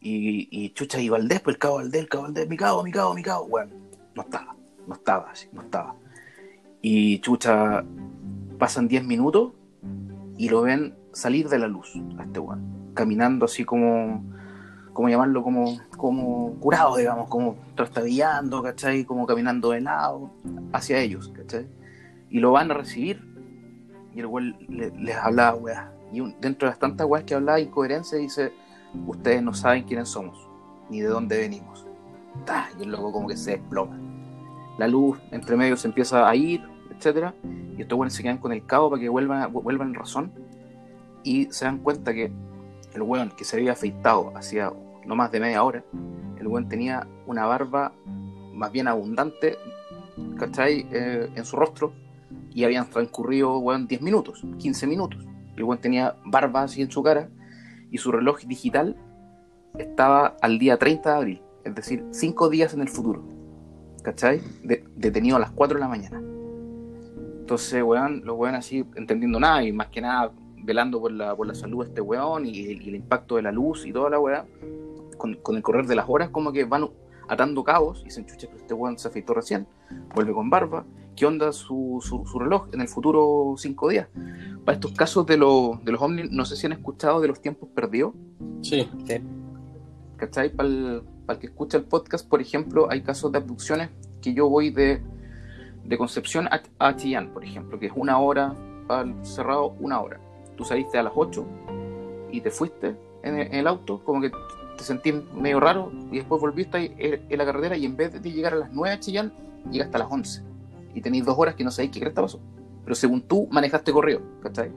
Y, y chucha, y Valdés, pues el cabo Valdés, el cabo Valdés, mi cabo, mi cabo, mi cabo, weón, no estaba, no estaba, así, no estaba. Y chucha, pasan diez minutos y lo ven salir de la luz a este weón, caminando así como como llamarlo, como, como curado, digamos, como trastabillando, ¿cachai? Como caminando de lado hacia ellos, ¿cachai? Y lo van a recibir. Y el güey le- les hablaba, weá. Y un- dentro de las tantas weas que hablaba, incoherencia, dice, ustedes no saben quiénes somos, ni de dónde venimos. Ta, Y el loco como que se desploma. La luz entre medio se empieza a ir, etcétera Y estos güeyes se quedan con el cabo para que vuelvan, vuelvan en razón. Y se dan cuenta que el weón que se había afeitado hacía no más de media hora, el weón tenía una barba más bien abundante, ¿cachai? Eh, en su rostro, y habían transcurrido, weón, 10 minutos, 15 minutos. El weón tenía barba así en su cara, y su reloj digital estaba al día 30 de abril, es decir, 5 días en el futuro, ¿cachai? De- detenido a las 4 de la mañana. Entonces, weón, los weón así entendiendo nada, y más que nada velando por la, por la salud de este weón y, y el impacto de la luz y toda la weá, con, con el correr de las horas como que van atando cabos y dicen, chucha, pero este weón se afeitó recién, vuelve con barba, ¿qué onda su, su, su reloj en el futuro cinco días? Para estos casos de, los de los ovnis, no sé si han escuchado de los tiempos perdidos, Sí. Sí. ¿cachai? Para el, para el que escucha el podcast, por ejemplo, hay casos de abducciones que yo voy de, de Concepción a, a Chillán, por ejemplo, que es una hora, al cerrado una hora. Tú saliste a las 8 y te fuiste en el, auto, como que te sentís medio raro y después volviste ahí en, en la carretera y en vez de llegar a las 9 a Chillán, llegaste a las 11 y tenéis dos horas que no sabéis qué cresta pasó. Pero según tú manejaste correo, ¿cachai?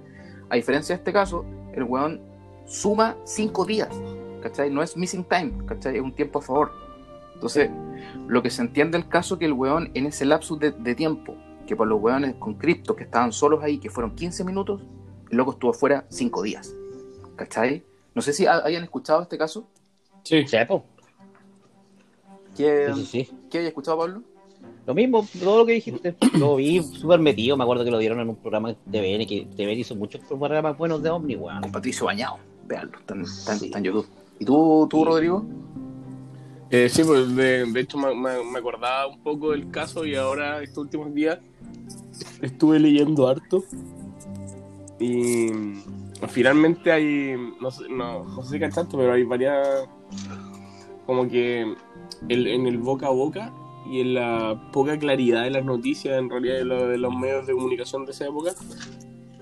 A diferencia de este caso, el weón suma 5 días, ¿cachai? No es missing time, ¿cachai? Es un tiempo a favor. Entonces, lo que se entiende el caso que el weón en ese lapsus de, tiempo que por los hueones con criptos que estaban solos ahí, que fueron 15 minutos, el loco estuvo fuera 5 días. ¿Cachai? No sé si ha- hayan escuchado este caso. Sí. Sí, po. ¿Qué, Sí, sí, sí. ¿qué haya escuchado, Pablo? Lo mismo, todo lo que dijiste. Lo vi súper metido. Me acuerdo que lo dieron en un programa de TVN, que TVN hizo muchos programas buenos de Omni, weón. Con Patricio Bañado. Veanlo, está, en- YouTube. ¿Y tú, tú Sí. Rodrigo? Eh, sí, pues de, de hecho me, me- me acordaba un poco del caso y ahora estos últimos días estuve leyendo harto y mm, finalmente hay, no sé, no, no sé si cachaste, pero hay varias, como que el- en el boca a boca y en la poca claridad de las noticias, en realidad de, lo- de los medios de comunicación de esa época,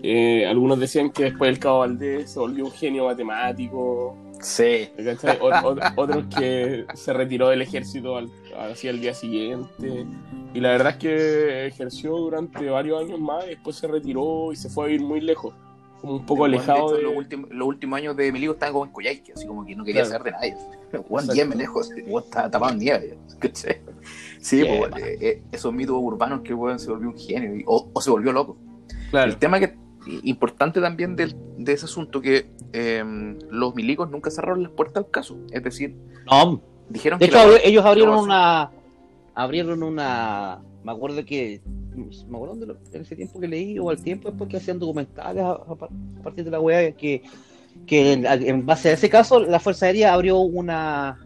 eh, algunos decían que después el Cabo Valdés se volvió un genio matemático, Sí. ¿Cachai? Ot- ot- otros que se retiró del ejército al, hacia el día siguiente. Y la verdad es que ejerció durante varios años más y después se retiró y se fue a vivir muy lejos. Como un poco De alejado hecho, de... los, últimos, los últimos años de Miligo estaba como en Coyhaique, así como que no quería Claro. saber de nadie. Juan Exacto. 10 me lejos, weón estaba tapado en nieve. ¿cachai? Sí, pues, eh, esos mitos urbanos que weón se volvió un genio y- o, o se volvió loco. Claro, El tema que importante también del- de ese asunto que eh, los milicos nunca cerraron las puertas al caso. Es decir, No, dijeron de que hecho, la- ellos abrieron una. Abrieron una. Me acuerdo que. Me acuerdo de lo- en ese tiempo que leí, o al tiempo después que hacían documentales a, a par- a partir de la weá, que, que en, en base a ese caso, la Fuerza Aérea abrió una.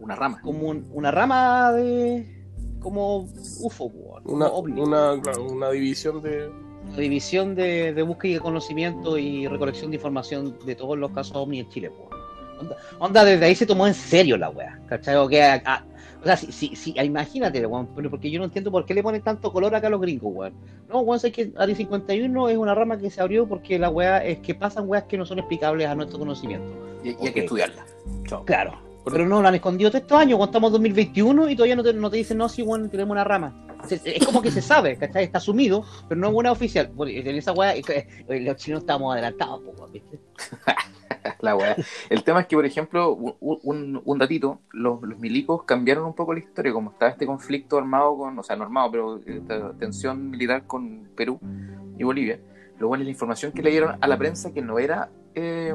una rama. como un- una rama de. como UFO, como una, ovni. una, una división de... División de, de búsqueda de conocimiento y recolección de información de todos los casos OVNI en Chile. po. Onda, onda, desde ahí se tomó en serio la wea. ¿Cachai? O, que, a- a- o sea, si, si, si- imagínate, weón, porque yo no entiendo por qué le ponen tanto color acá a los gringos, weón. No, weón, sé que Área 51 es una rama que se abrió porque la wea es que pasan weas que no son explicables a nuestro conocimiento. Y, y hay que estudiarla. Claro. Pero no, lo han escondido todos estos años, cuando estamos en 2021 y todavía no te, no te dicen, no, sí, bueno, tenemos una rama. Es como que se sabe, ¿cachai? Está asumido, pero no es una oficial. En esa weá, eh, eh, los chinos estamos adelantados, ¿viste? La weá. El tema es que, por ejemplo, un, un- datito, los, los milicos cambiaron un poco la historia, como estaba este conflicto armado con, o sea, no armado, pero esta tensión militar con Perú y Bolivia. Lo bueno es la información que le dieron a la prensa que no era, eh,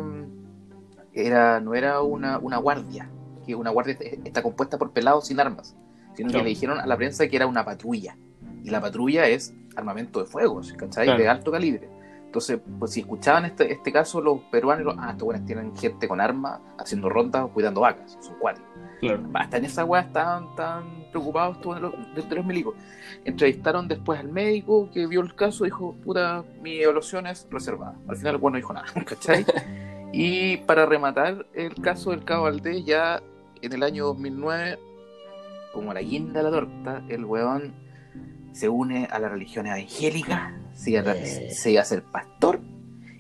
era no era una, una guardia, que una guardia está compuesta por pelados sin armas, sino Claro. que le dijeron a la prensa que era una patrulla. Y la patrulla es armamento de fuego, ¿cachai? Claro. De alto calibre. Entonces, pues si escuchaban este, este caso, los peruanos, los- ah, estos buenos tienen gente con armas, haciendo rondas, cuidando vacas, son cuáticos. Claro. Hasta en esa weá estaban tan preocupados todos los, de, los milicos. Entrevistaron después al médico que vio el caso, dijo, puta, mi evaluación es reservada. Al final el weón no dijo nada, ¿cachai? y para rematar el caso del Cabo Valdés, ya en el año 2009, como la guinda de la torta, el weón se une a la religión evangélica, se iba a, Eh. se iba a ser pastor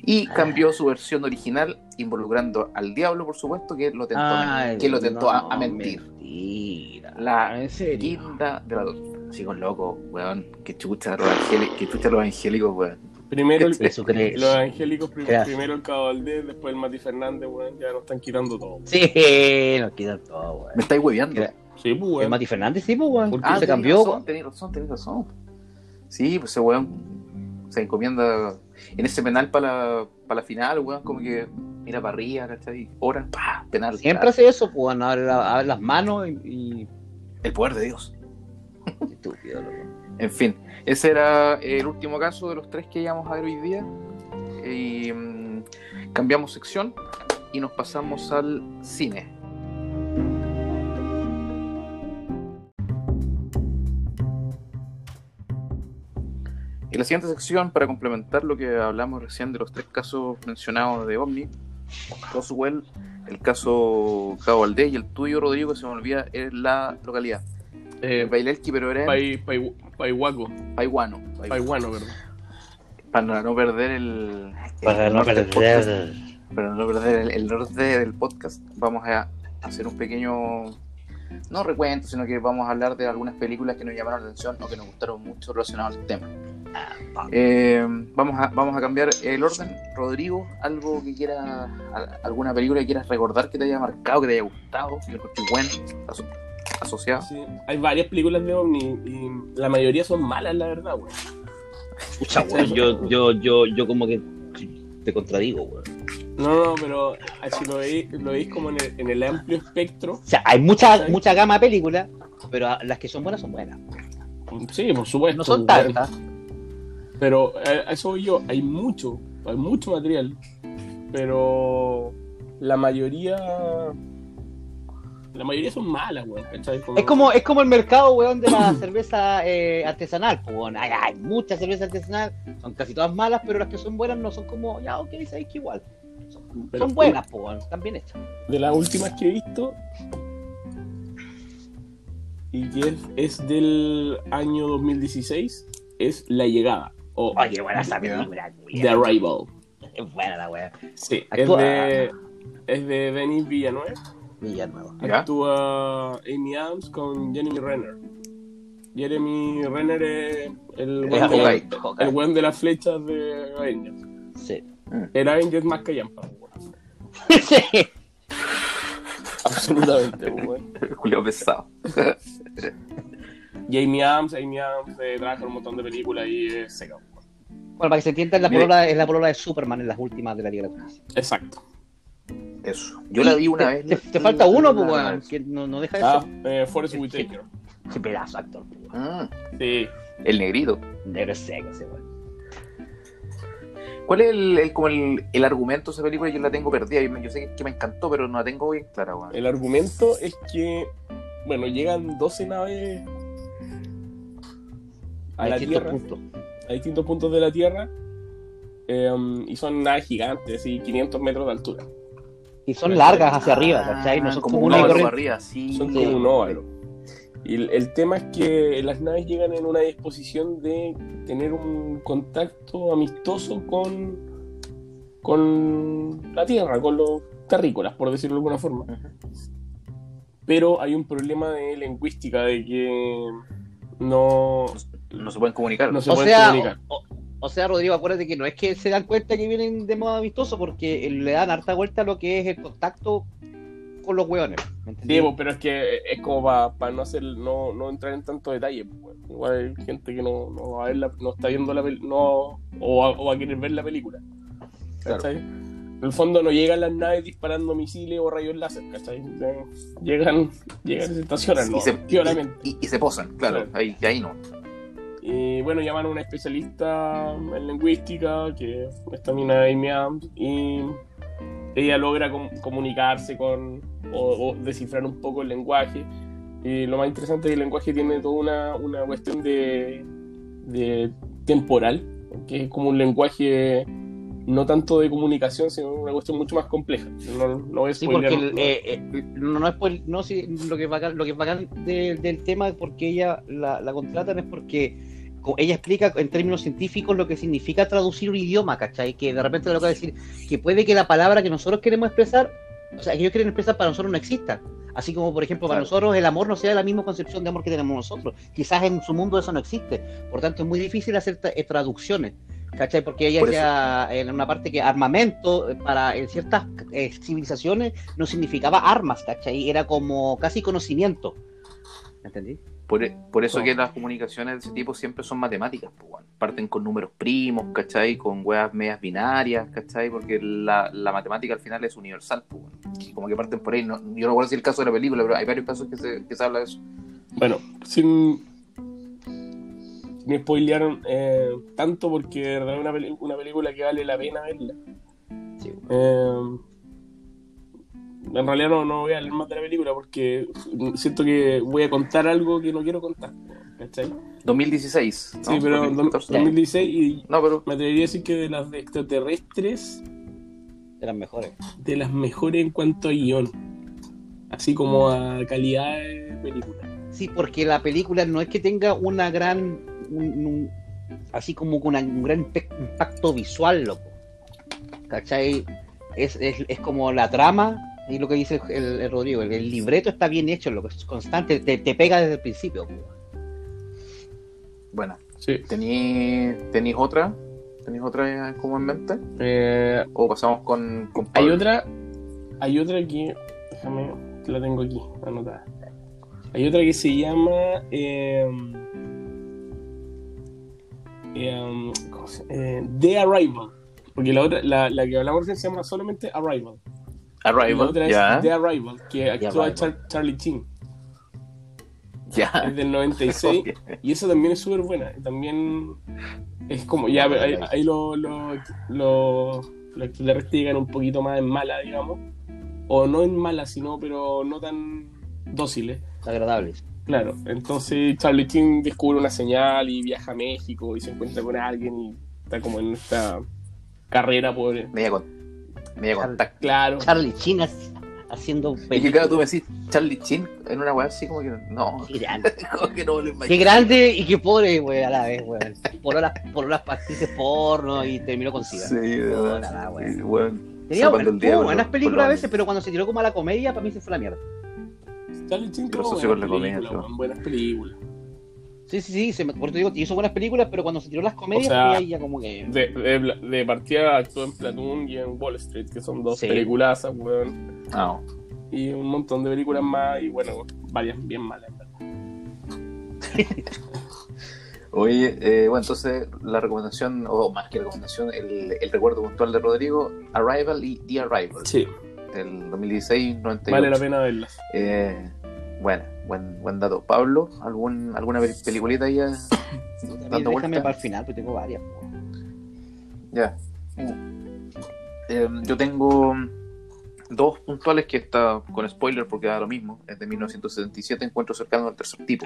y cambió su versión original involucrando al diablo, por supuesto, que lo tentó, Ay, que lo tentó a, mentir. Mentira. La en serio. Guinda de la torta. Así con loco, weón. Que chucha los evangélicos, que chucha los evangélicos, weón. Primero el, Eso crees. los evangélicos, prim- Gracias. primero el Cabo Valdés, después el Mati Fernández, weón, ya nos están quitando todo. Sí, nos quitan todo, weón. Me estáis hueveando. Sí, pues. Mati Fernández, sí, pues, weón. Ah, se tenés cambió. razón, tenés razón, tenés razón. Sí, pues ese weón se encomienda en ese penal para la, para la final, weón, como que mira para arriba, ¿cachai? Hora, pa, penal. Siempre claro. hace eso, pues, weón, abre, la- abre las manos y. y- El poder de Dios. Qué estúpido, loco. En fin, ese era el último caso de los tres que íbamos a ver hoy día. Y mm, cambiamos sección y nos pasamos al cine. En la siguiente sección, para complementar lo que hablamos recién de los tres casos mencionados de OVNI, Roswell, el caso Cabo Valdés y el tuyo, Rodrigo, se me olvida, es la localidad. Eh, Bailelki, pero era Pai, Pai, Paihuaco. Paihuano. Paihuano, perdón. Para no perder el. el Para no norte del podcast, perder. para no perder el, el norte del podcast, vamos a hacer un pequeño. No recuento, sino que vamos a hablar de algunas películas que nos llamaron la atención o que nos gustaron mucho relacionadas al tema. Eh, vamos, a, vamos a cambiar el orden. Rodrigo, algo que quieras, al- alguna película que quieras recordar que te haya marcado, que te haya gustado, que encontré buena. Asu- asociadas. Sí, hay varias películas de ovni y la mayoría son malas, la verdad, weón. Pucha, weón, yo, yo, yo, yo como que te contradigo, weón. No, no, pero si lo veis, lo veis como en el, en el amplio espectro. O sea, hay mucha, mucha gama de películas, pero las que son buenas son buenas. Sí, por supuesto. No son tantas. Pero a a eso yo, hay mucho, hay mucho material, pero la mayoría, la mayoría son malas, weón, ¿cachai? Es como, es como el mercado, weón, de la cerveza eh, artesanal. Weón. hay, hay mucha cerveza artesanal, son casi todas malas, pero las que son buenas no son como, ya, ok, sabéis que igual. Son, Pero- son buenas, pues, weón, están bien hechas. de las últimas que he visto y que es, es del año 2016 es La Llegada o Oye, buena esa película, The. Arrival. Es buena la weá. Sí, Actúa- es de es de Denis Villanueva. Villanueva. Actúa Amy Adams con Jeremy Renner. Jeremy Renner es el weón de, Hawkeye, la- Hawkeye. el weón de las flechas de Avengers. Sí. Era Avengers más que Yampa, weón. sí. Absolutamente, weón. Julio pesado. Y Amy Adams, Amy Adams eh, trabaja en un montón de películas y es seca. weón. Bueno, para que se entienda, es la polola, es la polola de Superman en las últimas de la Liga de la Justicia. Exacto. Eso. Yo la vi una te, vez. Te, te falta uno, pues, weón, que no, no deja de Ah, ser. eh, Forrest Whitaker. Qué pedazo actor, pues, ah, Sí. el negrito. Negro seco ese, weón. ¿Cuál es el, el- como el, el argumento de esa película? Yo la tengo perdida. Yo, sé que me encantó, pero no la tengo bien clara, weón. El argumento es que, bueno, llegan 12 naves a la Tierra, puntos. a distintos puntos de la Tierra, eh, y son naves gigantes, así 500 metros de altura. Y son largas hacia arriba, ¿cachai? No Ah, son como como un una y óvalo corriente. arriba, sí. Son Sí. como un óvalo. Y el, el tema es que las naves llegan en una disposición de tener un contacto amistoso con, con la Tierra, con los terrícolas, por decirlo de alguna forma. Pero hay un problema de lingüística, de que no, No se pueden comunicar. no se O pueden sea, comunicar. o, o sea, Rodrigo, acuérdate que no es que se dan cuenta que vienen de modo amistoso, porque le dan harta vuelta a lo que es el contacto con los hueones. Sí, pues, pero es que es como para no hacer, no, no entrar en tanto detalle. pues. Igual hay gente que no, no va a ver la- no está viendo la película, no, o, va, o va a querer ver la película. ¿Cachai? En el fondo no llegan las naves disparando misiles o rayos láser, ¿cachai? Llegan, llegan y se estacionan, ¿no? y, se, y- y- y se posan, claro. Claro. Ahí, ahí no. Y bueno, llaman a una especialista en lingüística, que es también Amy Adams, y ella logra com- comunicarse con o, o descifrar un poco el lenguaje. Y lo más interesante es que el lenguaje tiene toda una, una cuestión de, de temporal, que es como un lenguaje no tanto de comunicación, sino una cuestión mucho más compleja. No, no Sí, porque el- no. eh, eh, no, no es por, no, sí, lo que es bacán, lo que es bacán de- del tema es porque ella la, la contratan es porque ella explica en términos científicos lo que significa traducir un idioma, ¿cachai? Que de repente lo que va a decir que puede que la palabra que nosotros queremos expresar, o sea, que ellos quieren expresar para nosotros no exista. Así como, por ejemplo, para Claro. nosotros el amor no sea la misma concepción de amor que tenemos nosotros. Quizás en su mundo eso no existe. Por tanto, es muy difícil hacer eh, traducciones. ¿Cachai? Porque ella Por decía en una parte que armamento eh, para en ciertas eh, civilizaciones no significaba armas, ¿cachai? Era como casi conocimiento. ¿Entendí? Por, por eso No. que las comunicaciones de ese tipo siempre son matemáticas, pues, weón. Parten con números primos, ¿cachai? Con weas medias binarias, ¿cachai? Porque la, la matemática al final es universal, pues. Y como que parten por ahí. No, yo no voy a decir el caso de la película, pero hay varios casos que se, que se habla de eso. Bueno, sin. Me spoilearon eh, tanto porque de verdad es una película que vale la pena verla. Sí. Eh, en realidad no, no voy a hablar más de la película porque siento que voy a contar algo que no quiero contar. ¿Cachai? 2016. ¿no? Sí, pero en 2014. 2016 y No, pero me atrevería a decir que de las de extraterrestres, De las mejores. de las mejores en cuanto a guion. Así como a calidad de película. Sí, porque la película no es que tenga una gran. un- un- así como con una- un gran impacto visual, loco. ¿Cachai? Es, es, es como la trama y lo que dice el, el Rodrigo. El, el libreto está bien hecho, lo que es constante, te, te pega desde el principio. bueno, Sí. ¿tenéis otra? ¿Tenéis otra como en mente? Eh, ¿O pasamos con, con Hay otra, hay otra que, déjame, que la tengo aquí, anotada. Hay otra que se llama. eh, eh, ¿cómo se- eh, The Arrival. Porque la otra, la, la que hablamos recién se llama solamente Arrival. Arrival, otra ya, es The Arrival, que actúa. Char- Charlie Chin. ya. Es del 96. Y esa también es súper buena. También es como, ya, ahí, ahí lo, lo, lo, los extraterrestres llegan un poquito más en mala, digamos. O no en mala, sino, pero no tan dóciles. Agradables. Claro, entonces Charlie Chin descubre una señal y viaja a México y se encuentra con alguien y está como en esta carrera por... Media, con, media contacto. Claro, Charlie Chin ha- haciendo Y que claro, tú me decís Charlie Chin en una weá así como que no, Qué grande. como que no me lo Qué grande y qué pobre, güey, a la vez, güey. Por las, por las actrices porno y terminó con SIDA. Sí, de verdad. Sí, weón. Tenía diablo buenas películas a veces, pero cuando se tiró como a la comedia, para mí se fue la mierda. Charlie Chin asocio buenas películas, buenas películas. Sí, sí, sí, se me, por eso digo, hizo buenas películas, pero cuando se tiró las comedias, O sea, ahí ya como que. De, de, de partida actuó en Platoon y en Wall Street, que son dos Sí. peliculazas, weón. No. Y un montón de películas más, y bueno, varias bien malas, en verdad. Oye, eh, bueno, entonces la recomendación, o más que recomendación, el, el recuerdo puntual de Rodrigo, Arrival y The Arrival, Sí, del 2016-98. vale la pena verlas. Eh, bueno, buen, buen dato. Pablo, ¿algún, ¿alguna pe- peliculita ya También dando déjame vuelta? para el final, porque tengo varias. Ya. Eh, yo tengo dos puntuales que está con spoiler porque da lo mismo. Es de 1977, Encuentro cercano al tercer tipo.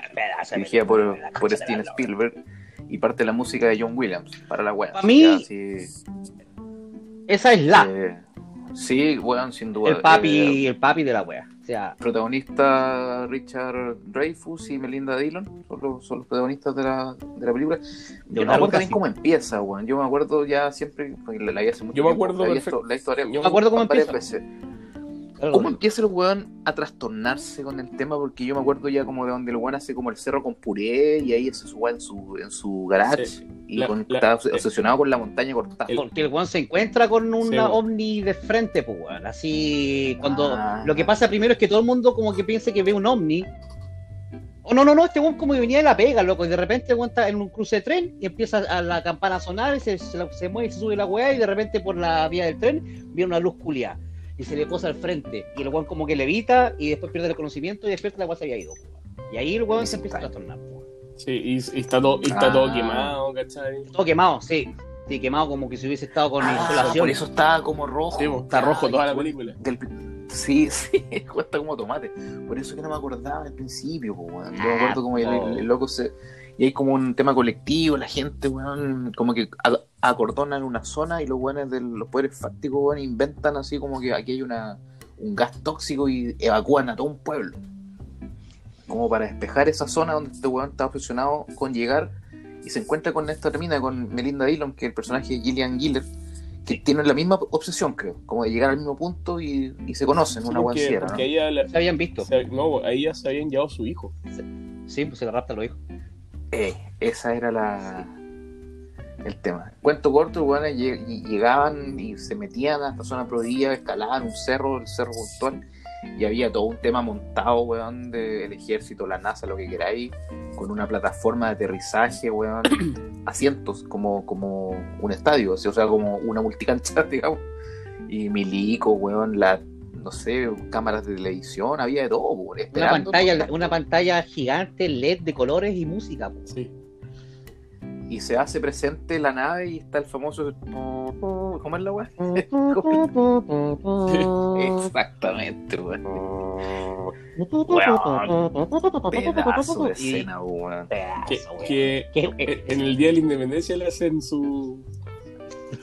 Dirigida por, por Steven Spielberg y parte de la música de John Williams para la web. Pa' mí- Esa es la. Eh, sí, weón, sin duda. el papi, Eh, el papi de la wea. Sea, protagonista Richard Dreyfus y Melinda Dillon son los, son los protagonistas de la, de la película. Yo no me acuerdo bien cómo empieza, weón. Yo me acuerdo ya siempre, porque la, la hace mucho Yo me tiempo, acuerdo esto- la historia Yo me acuerdo cómo varias empieza. veces. Claro, ¿Cómo empieza el weón a trastornarse con el tema? Porque yo me acuerdo ya como de donde el weón hace como el cerro con puré y ahí hace su weón en su, en su garage Sí. y La- con- la- está obs- obsesionado con la montaña cortada. el- Porque el weón se encuentra con una Sí, ovni de frente, pues weón. Así, cuando Ah. lo que pasa primero es que todo el mundo como que piensa que ve un ovni. Oh, no, no, no, este weón como que venía de la pega, loco, y de repente el weón está en un cruce de tren y empieza a la campana a sonar y se, se, se mueve y se sube la weá y de repente por la vía del tren viene una luz culiada y se le posa al frente y el weón como que levita y después pierde el conocimiento y despierta la weá se había ido. weón. Y ahí el weón se empieza a trastornar. weón. Sí, y, y está, todo, y está Ah. todo quemado, ¿cachai? Todo quemado, sí. Sí, quemado como que si hubiese estado con Ah, insolación. por eso está como rojo. Sí, está rojo toda la película. del- sí, sí, está como tomate. Por eso que no me acordaba al principio, po, weón. Yo me acuerdo como el, no. el loco se. Y hay como un tema colectivo, la gente, weón, como que acordonan una zona y los weones de los poderes fácticos, weón, inventan así como que aquí hay una, un gas tóxico y evacúan a todo un pueblo. Como para despejar esa zona donde este weón está obsesionado con llegar y se encuentra con esta termina con Melinda Dillon, que es el personaje de Gillian Giller, que tienen la misma obsesión, creo, como de llegar al mismo punto y, y se conocen, Sí, una buena porque, sierra, porque ahí ya la- Se habían visto. se- no, ahí ya se habían llevado su hijo. Sí, pues se la rapta lo dijo. Eh, esa era la el tema. Cuento corto, y- llegaban y se metían a esta zona prohibida, escalaban un cerro, el cerro puntual, y había todo un tema montado, weón, del ejército, la NASA, lo que queráis, con una plataforma de aterrizaje, weón, asientos, como, como un estadio, o sea, como una multicancha, digamos, y milico, weón, la no sé, cámaras de televisión, había de todo, weón, Una esperando pantalla, una pantalla gigante LED de colores y música. po. Sí. y se hace presente la nave y está el famoso ¿cómo es la weá? Exactamente, weón. Pedazo de escena, weón. Que, en el día de la independencia le hacen su,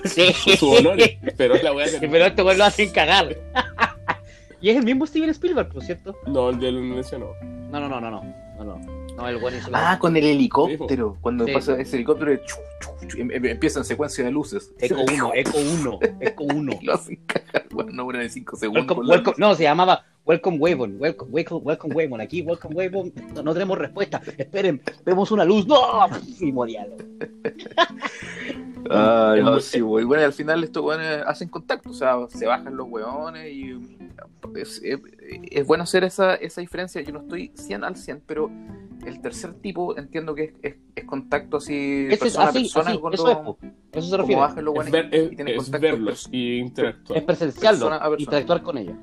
Sí. su honor, pero la weá Pero este weón lo hacen cagar. y es el mismo Steven Spielberg, por cierto. No, el de la independencia no. No, no, no, no, no. No, no. No, el la- Ah, con el helicóptero. Cuando Sí. pasa ese helicóptero, chu, chu, chu, em- em- empieza en secuencia de luces. Eco 1, Eco 1, Eco 1. Y lo hacen cagar, weón, no una de 5 segundos. Welcome, welcome- no, se llamaba Welcome Wavon. Welcome, welcome, welcome Wavon. Aquí, Welcome Wavon. No, no tenemos respuesta. Esperen, vemos una luz. ¡No! Y moría. loco. Ah, no, sí, güey. Bueno, y al final estos weones hacen contacto, o sea, se bajan los weones y es, es- es bueno hacer esa, esa diferencia. Yo no estoy 100 al 100, pero el tercer tipo entiendo que es, es- es contacto así, Ese persona a así, persona, así, cuando- eso es, po. Eso se refiere. bajan los Es, weones ver- es- y tienen contacto. verlos y interactuar. Es presenciarlo, Persona a persona. interactuar con ellos.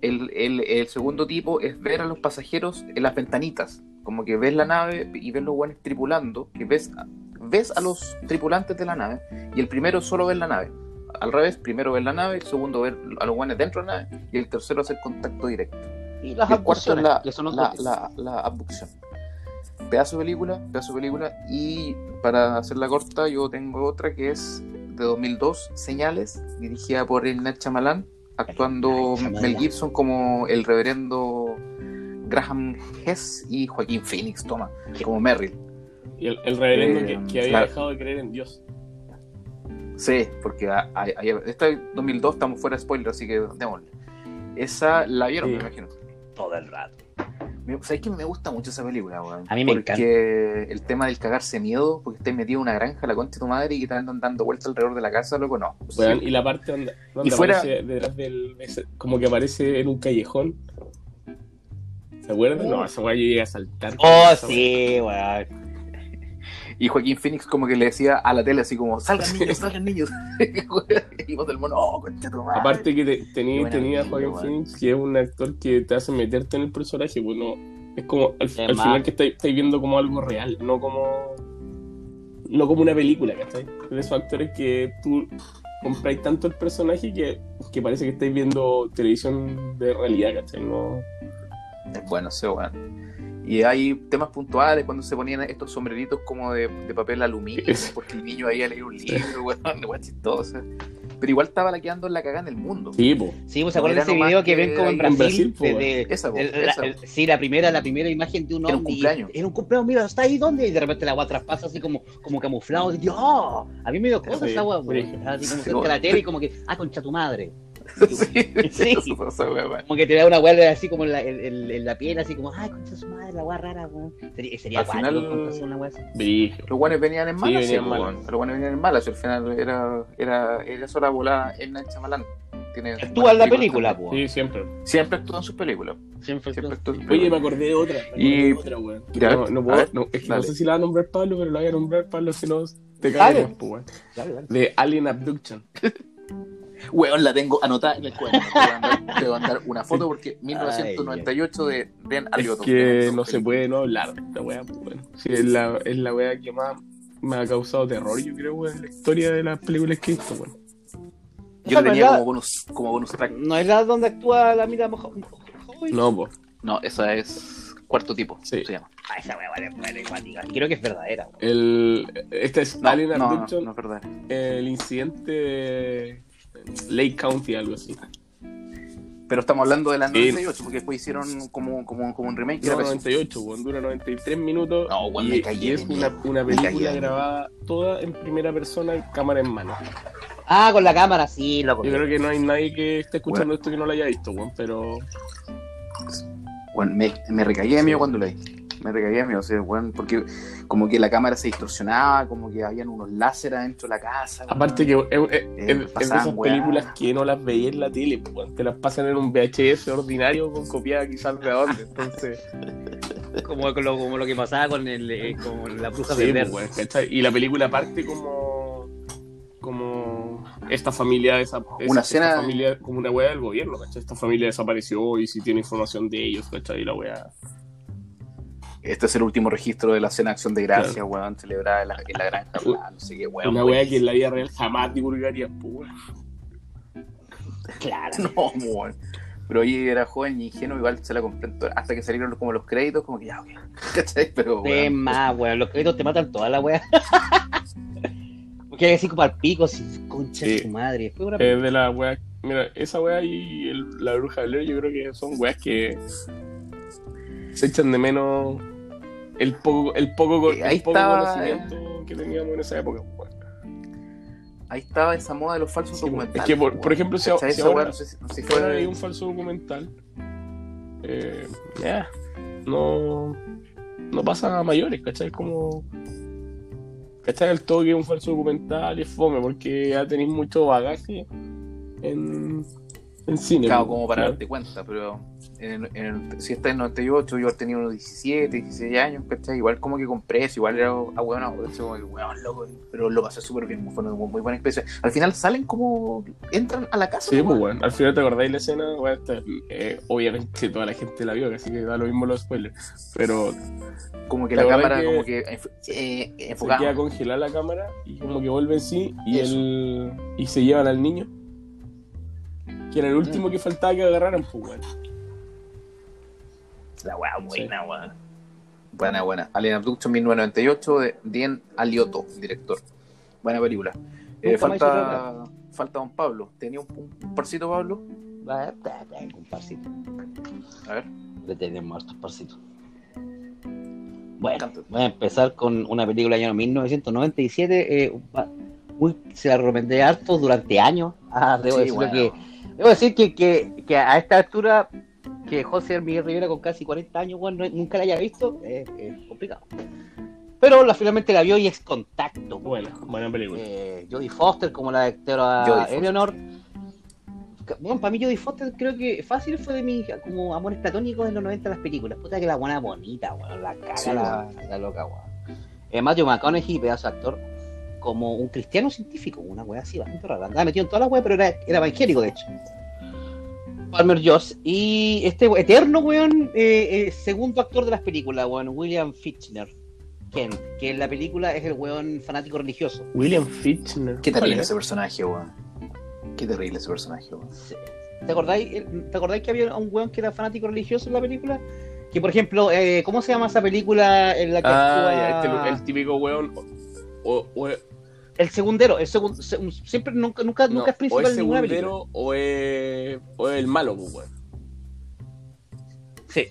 El, el- el segundo tipo es ver a los pasajeros en las ventanitas. Como que ves la nave y ves los buenos tripulando, que ves, ves a los tripulantes de la nave, y el primero solo ve la nave. Al revés, primero ver la nave, el segundo ver a los buenos dentro de la nave, y el tercero hacer contacto directo. Y las Y el cuarto es abducciones, la, la, la- la abducción. Pedazo de película, pedazo de película, y para hacerla corta, yo tengo otra que es de 2002, Señales, dirigida por el Night Shyamalan, actuando. Mel Gibson como el reverendo Graham Hess y Joaquín Phoenix, toma, como Merrill. Y el, el reverendo Eh, que, que había claro. dejado de creer en Dios. Sí, porque a- a- a- esta es 2002, estamos fuera de spoiler, así que démosle. Esa la vieron, Sí. me imagino. Todo el rato. Me- ¿Sabes que me gusta mucho esa película, weón? A mí me porque el tema del cagarse miedo, porque estás metido en una granja, la concha de tu madre, y que te andan dando vueltas alrededor de la casa, loco, no. Y la parte donde, donde Y fuera- aparece detrás del. como que aparece en un callejón. ¿Se acuerdan? No, esa weá yo llegué a saltar. Oh, sí, weón. Y Joaquín Phoenix como que le decía a la tele así como, salgan niños, salgan niños. y vos del mono, oh, concha de tu madre. Aparte que te- tenía, tenía Joaquin weón. Phoenix, que es un actor que te hace meterte en el personaje, pues no, es como al, final que estáis, estáis viendo como algo real, no como no como una película, ¿cachai? De esos actores que tú compráis tanto el personaje que, que parece que estáis viendo televisión de realidad, ¿cachai? No, Es bueno, sí, weón. Y hay temas puntuales cuando se ponían estos sombreritos como de, de papel aluminio, porque el niño ahí a leer un libro, weón, weón chistosa. Pero igual estaba la quedando en la cagada en el mundo. sí, po. Sí, pues se acuerdan de ese video que que ven como en en Brasil. Brasil, po, de- Esa, po, el- la- esa. el- sí, la primera, la primera imagen de un Era un ovni. cumpleaños. Era un cumpleaños, mira, ¿está ahí dónde? Y de repente la agua traspasa así como, como camuflado. Y yo, ¡oh! A mí me dio cosas Sí, esa agua. Así como Sí, cerca de la tele y como que, ah, concha tu madre. sí, Sí. eso. Como que te da una huelga así como en la, en- la piel, así como, ay, concha su madre, la agua rara, weón. Sería, sería Al guay, final- una wea así. Los guanes venían en malas, sí, venían malas. Los guanes venían en malas, y al final era, era, era sola volada en Night Shyamalan. Tiene Actúa en la película, po. Sí, siempre. Siempre actúa en sus películas. Siempre, Siempre actúa en sus Oye, me acordé de otra. Me acordé Y- de otra, weón. Ya, No, puedo, ver, no, es que no sé si la va a nombrar Pablo, pero la voy a nombrar Pablo, si no te cae pues. De Alien Abduction. Weón, la tengo anotada en el cuaderno. Te voy a mandar- una foto porque 1998 de Ben Es Alioto. que no se puede no hablar de esta weá, pues, weón. Sí, es la, es la weá que más me ha causado terror, yo creo, weón, en la historia de las películas que he visto, weón. Yo no tenía la- como bonus, como bonus track. ¿No es la donde actúa la mira moja? No, pues. No, esa es cuarto tipo, Sí. se llama. Ah, esa wea vale, vale. Y creo que es verdadera, weón. El, esta es No, Alien no, no, no es el incidente de Lake County, algo así. Pero estamos hablando de la Sí. 98, porque después hicieron como, como, como un remake. que No, era pésimo. 98, weón, dura 93 minutos. No, y, me cagué y es una, una película grabada toda en primera persona, cámara en mano. Ah, con la cámara, sí, loco. Yo creo que no hay nadie que esté escuchando esto que no lo haya visto, weón, pero Bueno, me, me recagué de miedo cuando leí. Me recagué de miedo, o sea, weón, porque como que la cámara se distorsionaba, como que habían unos láseres adentro de la casa. aparte que es, es de pasaban esas weá. películas que no las veía en la tele, pues, weón, te las pasan en un VHS ordinario con copiada quizás de dónde, entonces, Como, como lo, como lo que pasaba con, el, eh, con la bruja sí, de pues, weón, ¿cachai? y la película parte como como esta familia esa, Una esta escena- familia como una weá del gobierno, ¿cachai? Esta familia desapareció y si tiene información de ellos, ¿cachai? Y la weá. Este es el último registro de la cena de Acción de Gracia, weón, celebrada en la, en la granja, bla, no sé qué, weón. una weón. weá que en la vida real jamás divulgaría, pues, weón. Claro. No, weón. Pero ahí era joven y ingenuo, igual se la compré hasta que salieron como los créditos, como que ya, ok. ¿Cachai? Pero, weón, más, weón. Los créditos te matan toda la wea. Porque hay así como al pico, así, concha de Sí. su madre. Fue una Eh, de la weá. Mira, esa weá y el- la bruja de Blair, yo creo que son weas que se echan de menos el poco, el poco, Eh, ahí poco está, conocimiento que teníamos en esa época. weón. ahí estaba esa moda de los falsos Sí, pues, documentales. es que, por- weón. por ejemplo, si- si ahora- weá, no sé si, no sé si Si fuera de un falso documental, eh, ya, no, no pasa a mayores, ¿cachai? Como. ¿Cachai? El toque es un falso documental y es fome porque ya tenéis mucho bagaje en, en cine. Claro, como para claro. darte cuenta, pero en el- en el- si está en 98, yo tenía unos 17, 16 años, ¿cachai? Igual como que compré eso, igual era a hueón, como que loco, pero lo pasé súper bien, fue una muy buena experiencia. Al final salen como, entran a la casa. Sí, pues bueno, al final te acordáis la escena, bueno, esta, eh, obviamente toda la gente la vio, así que da lo mismo los spoilers, pero Como que ¿Te la cámara que como que enf- eh, se enfocada. queda congelada la cámara y como que vuelve en sí y Eso. el y se llevan al niño, que era el último que faltaba que agarraran, pues bueno. La weá buena, weá. Buena, buena. Alien Abduction 1998 de Dien Alioto, director. Buena película. Eh, falta, falta Don Pablo. ¿Tenía un, un parcito, Pablo? Tengo un parcito. A ver. Le tenemos hartos parcitos. Bueno, voy a empezar con una película del año 1997. eh, va- muy, se la recomendé harto durante años. Ah, debo, Sí, decirlo bueno. que, debo decir que, que, que a esta altura, que José Miguel Rivera con casi 40 años, bueno, no- nunca la haya visto, es complicado. Pero la, finalmente la vio y es contacto. Buena, buena película. eh, Jodie Foster como la Foster. Eleanor. Bueno, para mí Jodie Foster creo que fácil fue de mis como amores platónicos en los 90 las películas. Puta que la buena bonita, weón. La caga Sí, la, la loca, weón. Eh, Matthew McConaughey, pedazo de actor, como un cristiano científico, una weá así bastante rara. Andaba metido en toda la weá, pero era, era evangélico, de hecho. Palmer Joss. Y este eterno, weón, eh, eh, segundo actor de las películas, weón, William Fichtner. Kent, que en la película es el weón fanático religioso. William Fichtner. Qué ¿Cuál terrible es? ese personaje, weón. Qué terrible ese personaje, weón. ¿Te acordáis, ¿Te acordáis que había un weón que era fanático religioso en la película? Que por ejemplo, eh, ¿cómo se llama esa película en la que Ah, actúa ya, este, el típico weón. O, o- el segundero? El segun- se- un- siempre nunca nunca, no, nunca es o principal es en ninguna película. segundero o es, o es el malo, pues weón. Sí.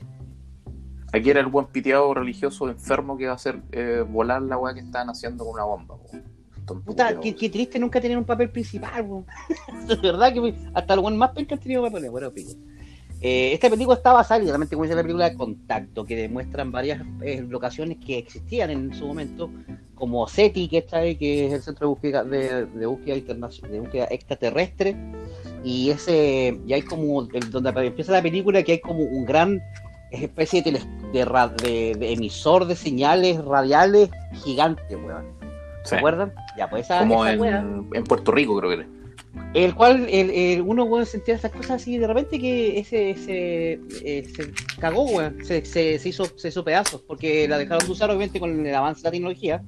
Aquí era el buen piteado religioso enfermo que va a hacer eh, volar la weá que estaban haciendo con una bomba, weón. Puta, qué, triste nunca tener un papel principal, weón. Es verdad que hasta los más pencas han tenido papeles, bueno, pico. Eh, esta película está basada literalmente como dice la película de Contacto, que demuestran varias eh, locaciones que existían en su momento, como SETI, que está ahí, que es el centro de búsqueda, de, de búsqueda, de búsqueda extraterrestre, y ese, y hay como, el- donde empieza la película, que hay como un gran especie de, de, de- emisor de señales radiales gigante, weón. ¿Se Sí. acuerdan? Ya, pues esa, Como esa en, en Puerto Rico, creo que era. El cual el, el- uno weón sentía esas cosas así de repente que ese, ese eh, se cagó weón se, se, se hizo se hizo pedazos porque la dejaron de usar obviamente con el avance de la tecnología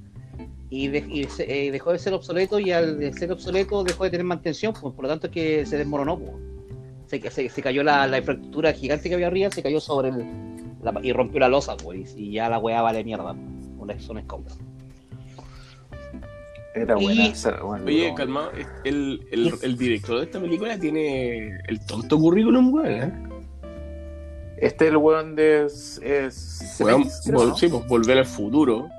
y, de- y se- eh, dejó de ser obsoleto y al ser obsoleto dejó de tener mantención pues, por lo tanto es que se desmoronó pues. se, se, cayó la, la infraestructura gigante que había arriba se cayó sobre el la- y rompió la losa pues, y ya la weá vale mierda una, son escombros Era Y- buena. esa- bueno, Oye, no. calmado, el, el, el director de esta película tiene el tonto currículum, weón, ¿eh? Este es el weón de. Es, es Weón, Zemeckis, creo, vol- ¿no? sí, pues volver al futuro.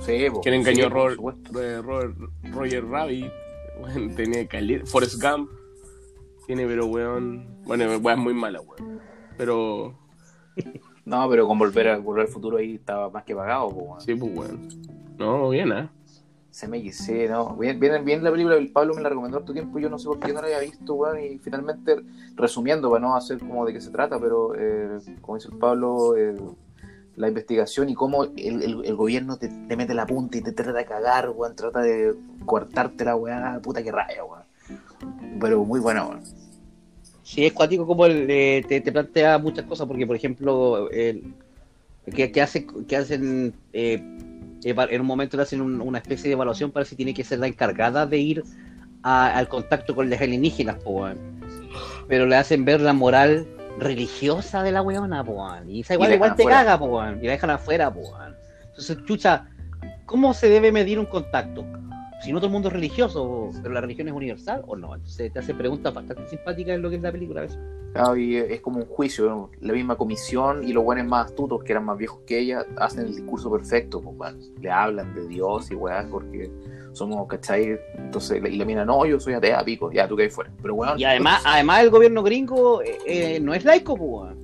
Sí, po. Quien engañó Sí, a Robert, eh, Robert- Roger Rabbit. Weón, tenía. Forrest Gump. Tiene, pero weón. Bueno, weón es muy mala, weón. Pero. No, pero con volver, a, volver al futuro ahí estaba más que pagado, po, weón. Sí, pues weón. No, bien, ¿eh? CMX, sí, no. Bien, bien, bien la película, el Pablo me la recomendó tu tiempo, yo no sé por qué no la había visto, weón, y finalmente, resumiendo, para no hacer como de qué se trata, pero eh, como dice el Pablo, eh, la investigación y cómo el, el- gobierno te, te mete la punta y te trata de cagar, weón, trata de cortarte la weá, puta que raya, weón. Pero muy buena, weón. Sí, es cuático como el, eh, te, te plantea muchas cosas, porque por ejemplo, el, que, que, hace, que hacen, en un momento le hacen un- una especie de evaluación para si tiene que ser la encargada de ir a- al contacto con los alienígenas, po, pero le hacen ver la moral religiosa de la weona, po, y esa igual, igual te afuera. caga, po, y la dejan afuera, po, entonces, chucha, ¿cómo se debe medir un contacto? Si no todo el mundo es religioso, pero la religión es universal o no, entonces te hace preguntas bastante simpáticas en lo que es la película a veces. Claro, y es como un juicio, ¿no? la misma comisión y los buenos más astutos, que eran más viejos que ella, hacen el discurso perfecto, pues, weón. le hablan de Dios y weá, porque somos, ¿cachai? Entonces, y la mina, no, yo soy atea, pico, ya, tú que ahí fuera. Pero weón, Y además, además el gobierno gringo eh, eh, no es laico, weón.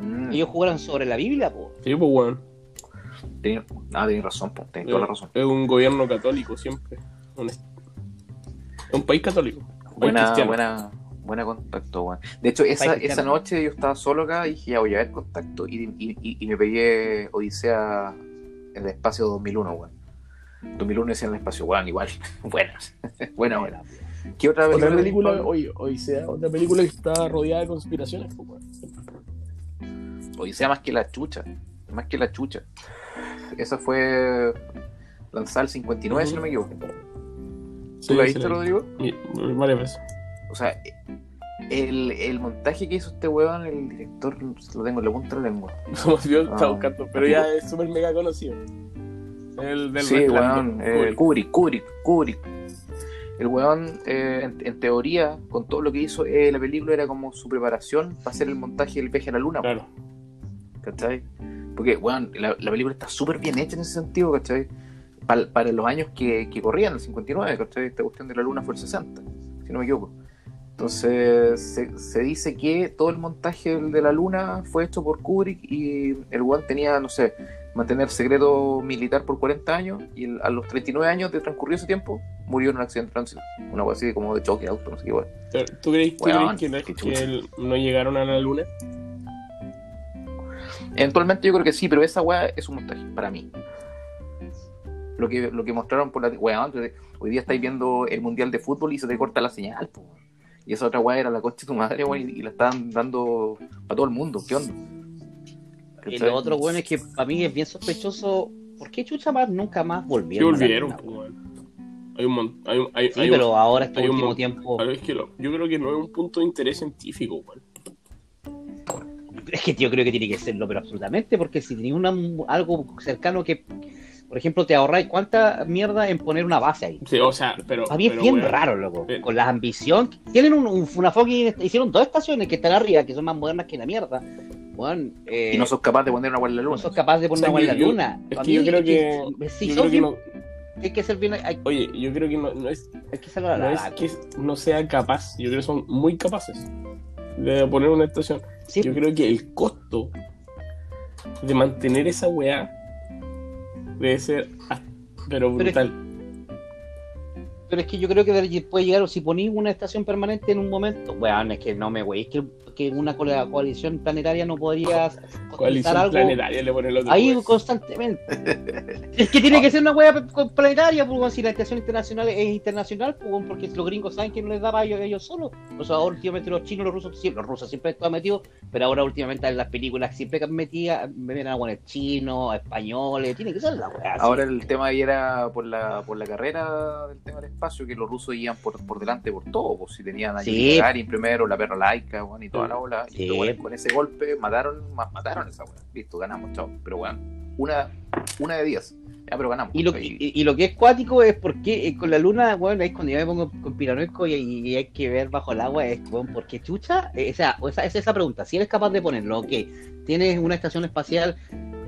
mm, Ellos jugaron sobre la Biblia, po. Sí, pues weón. Tenía, ah, tenés razón, pues, tenés toda la razón. Es un gobierno católico siempre. Un, es un país católico. un Buena, buena, buena contacto, weón. De hecho, esa, esa noche yo estaba solo acá y dije, ya voy a ver contacto. Y, y, y- y me pegué Odisea en el espacio 2001, weón. 2001 es en el espacio, weón, igual. Buenas. buena, buena. ¿Qué otra Otra película? película, Odisea, otra película que está rodeada de conspiraciones. weón. Odisea más que la chucha. Más que la chucha. Esa fue lanzada el 59, si no me equivoco. Sí, ¿Tú la sí viste, Rodrigo? Varias veces. O sea, el, el montaje que hizo este weón, el director, lo tengo en la punta de la lengua. Estaba Ah. buscando, pero ya es súper mega conocido. El del Sí, Resplandor, weón, eh, Kubrick. Kubrick, Kubrick, Kubrick. El weón, eh, en, en teoría, con todo lo que hizo eh, la película, era como su preparación para hacer el montaje del viaje a la luna, Claro. ¿cachai? Porque, weón, la, la película está súper bien hecha en ese sentido, ¿cachai? Pa- para los años que, que corrían, el 59, ¿cachai? Esta cuestión de la luna fue el 60, si no me equivoco. Entonces, se, se dice que todo el montaje de la luna fue hecho por Kubrick y el weón tenía, no sé, mantener secreto militar por 40 años y el- a los 39 años de transcurrido ese tiempo murió en un accidente de tránsito. Una cosa así como de choque de auto, no sé qué. Pero, ¿Tú crees, tú Weón, crees que, no- que el- no llegaron a la luna? Eventualmente yo creo que sí, pero esa weá es un montaje, para mí. Lo que, lo que mostraron por la... Weón, hoy día estáis viendo el Mundial de Fútbol y se te corta la señal, po. Y esa otra weá era la coche de tu madre, weón, y, y la estaban dando para todo el mundo. ¿Qué onda? Y lo otro, bueno, es que para mí es bien sospechoso. ¿Por qué Chucha más nunca más Sí, volvieron? a la volvieron. Hay un montón. Hay, un- hay, Sí, hay un- pero ahora este un último mon- tiempo. Pero es que lo- yo creo que no es un punto de interés científico, weón. Es que yo creo que tiene que serlo, pero absolutamente, porque si tenéis una, algo cercano que, por ejemplo, te ahorráis cuánta mierda en poner una base ahí. Sí, o sea, pero. Para mí es pero, bien weón, raro, loco. Eh. Con la ambición. Tienen un, un- una fucking. Hicieron dos estaciones que están arriba, que son más modernas que la mierda. Bueno, eh, Y no sos capaz de poner una weá en la no luna. sos capaz de poner O sea, agua en la luna. es que yo creo que- Si yo son creo que bien, no. hay que ser bien. Hay, Oye, yo creo que no, no es, hay que ser la, no la- es que no sea capaz. Yo creo que son muy capaces de poner una estación. sí, Yo creo que el costo de mantener esa weá debe ser. Pero Pero es- brutal. Pero es que yo creo que de- puede llegar, o si ponís una estación permanente en un momento, weón, es que no me wey, es que, que una co- coalición planetaria no podría Coalición algo planetaria le ahí constantemente. es que tiene que ser una pe- planetaria, pues, si la estación internacional es internacional, pues, porque los gringos saben que no les daba a ellos, ellos solos. O sea, ahora últimamente los chinos, los rusos, siempre, los rusos siempre están metidos, pero ahora últimamente en las películas siempre que metido, me a buenos chinos, españoles, tiene que ser la así. Ahora el tema ahí era por la, por la carrera del tema del espacio, que los rusos iban por, por delante por todo, pues si tenían a Sí. Gagarin primero, la perra laica, y toda la ola. Sí. Y los con ese golpe mataron, ma- mataron esa weón. Listo, ganamos, chao. Pero weón, una, una de diez. Ya, pero ganamos. Y lo, Ahí- y, y lo que es cuático es porque eh, con la luna, bueno, ahí es cuando yo me pongo con piranoico y, y hay que ver bajo el agua, es, bueno, ¿por qué chucha? Eh, o sea, o esa, es esa pregunta, si eres capaz de ponerlo, ok, tienes una estación espacial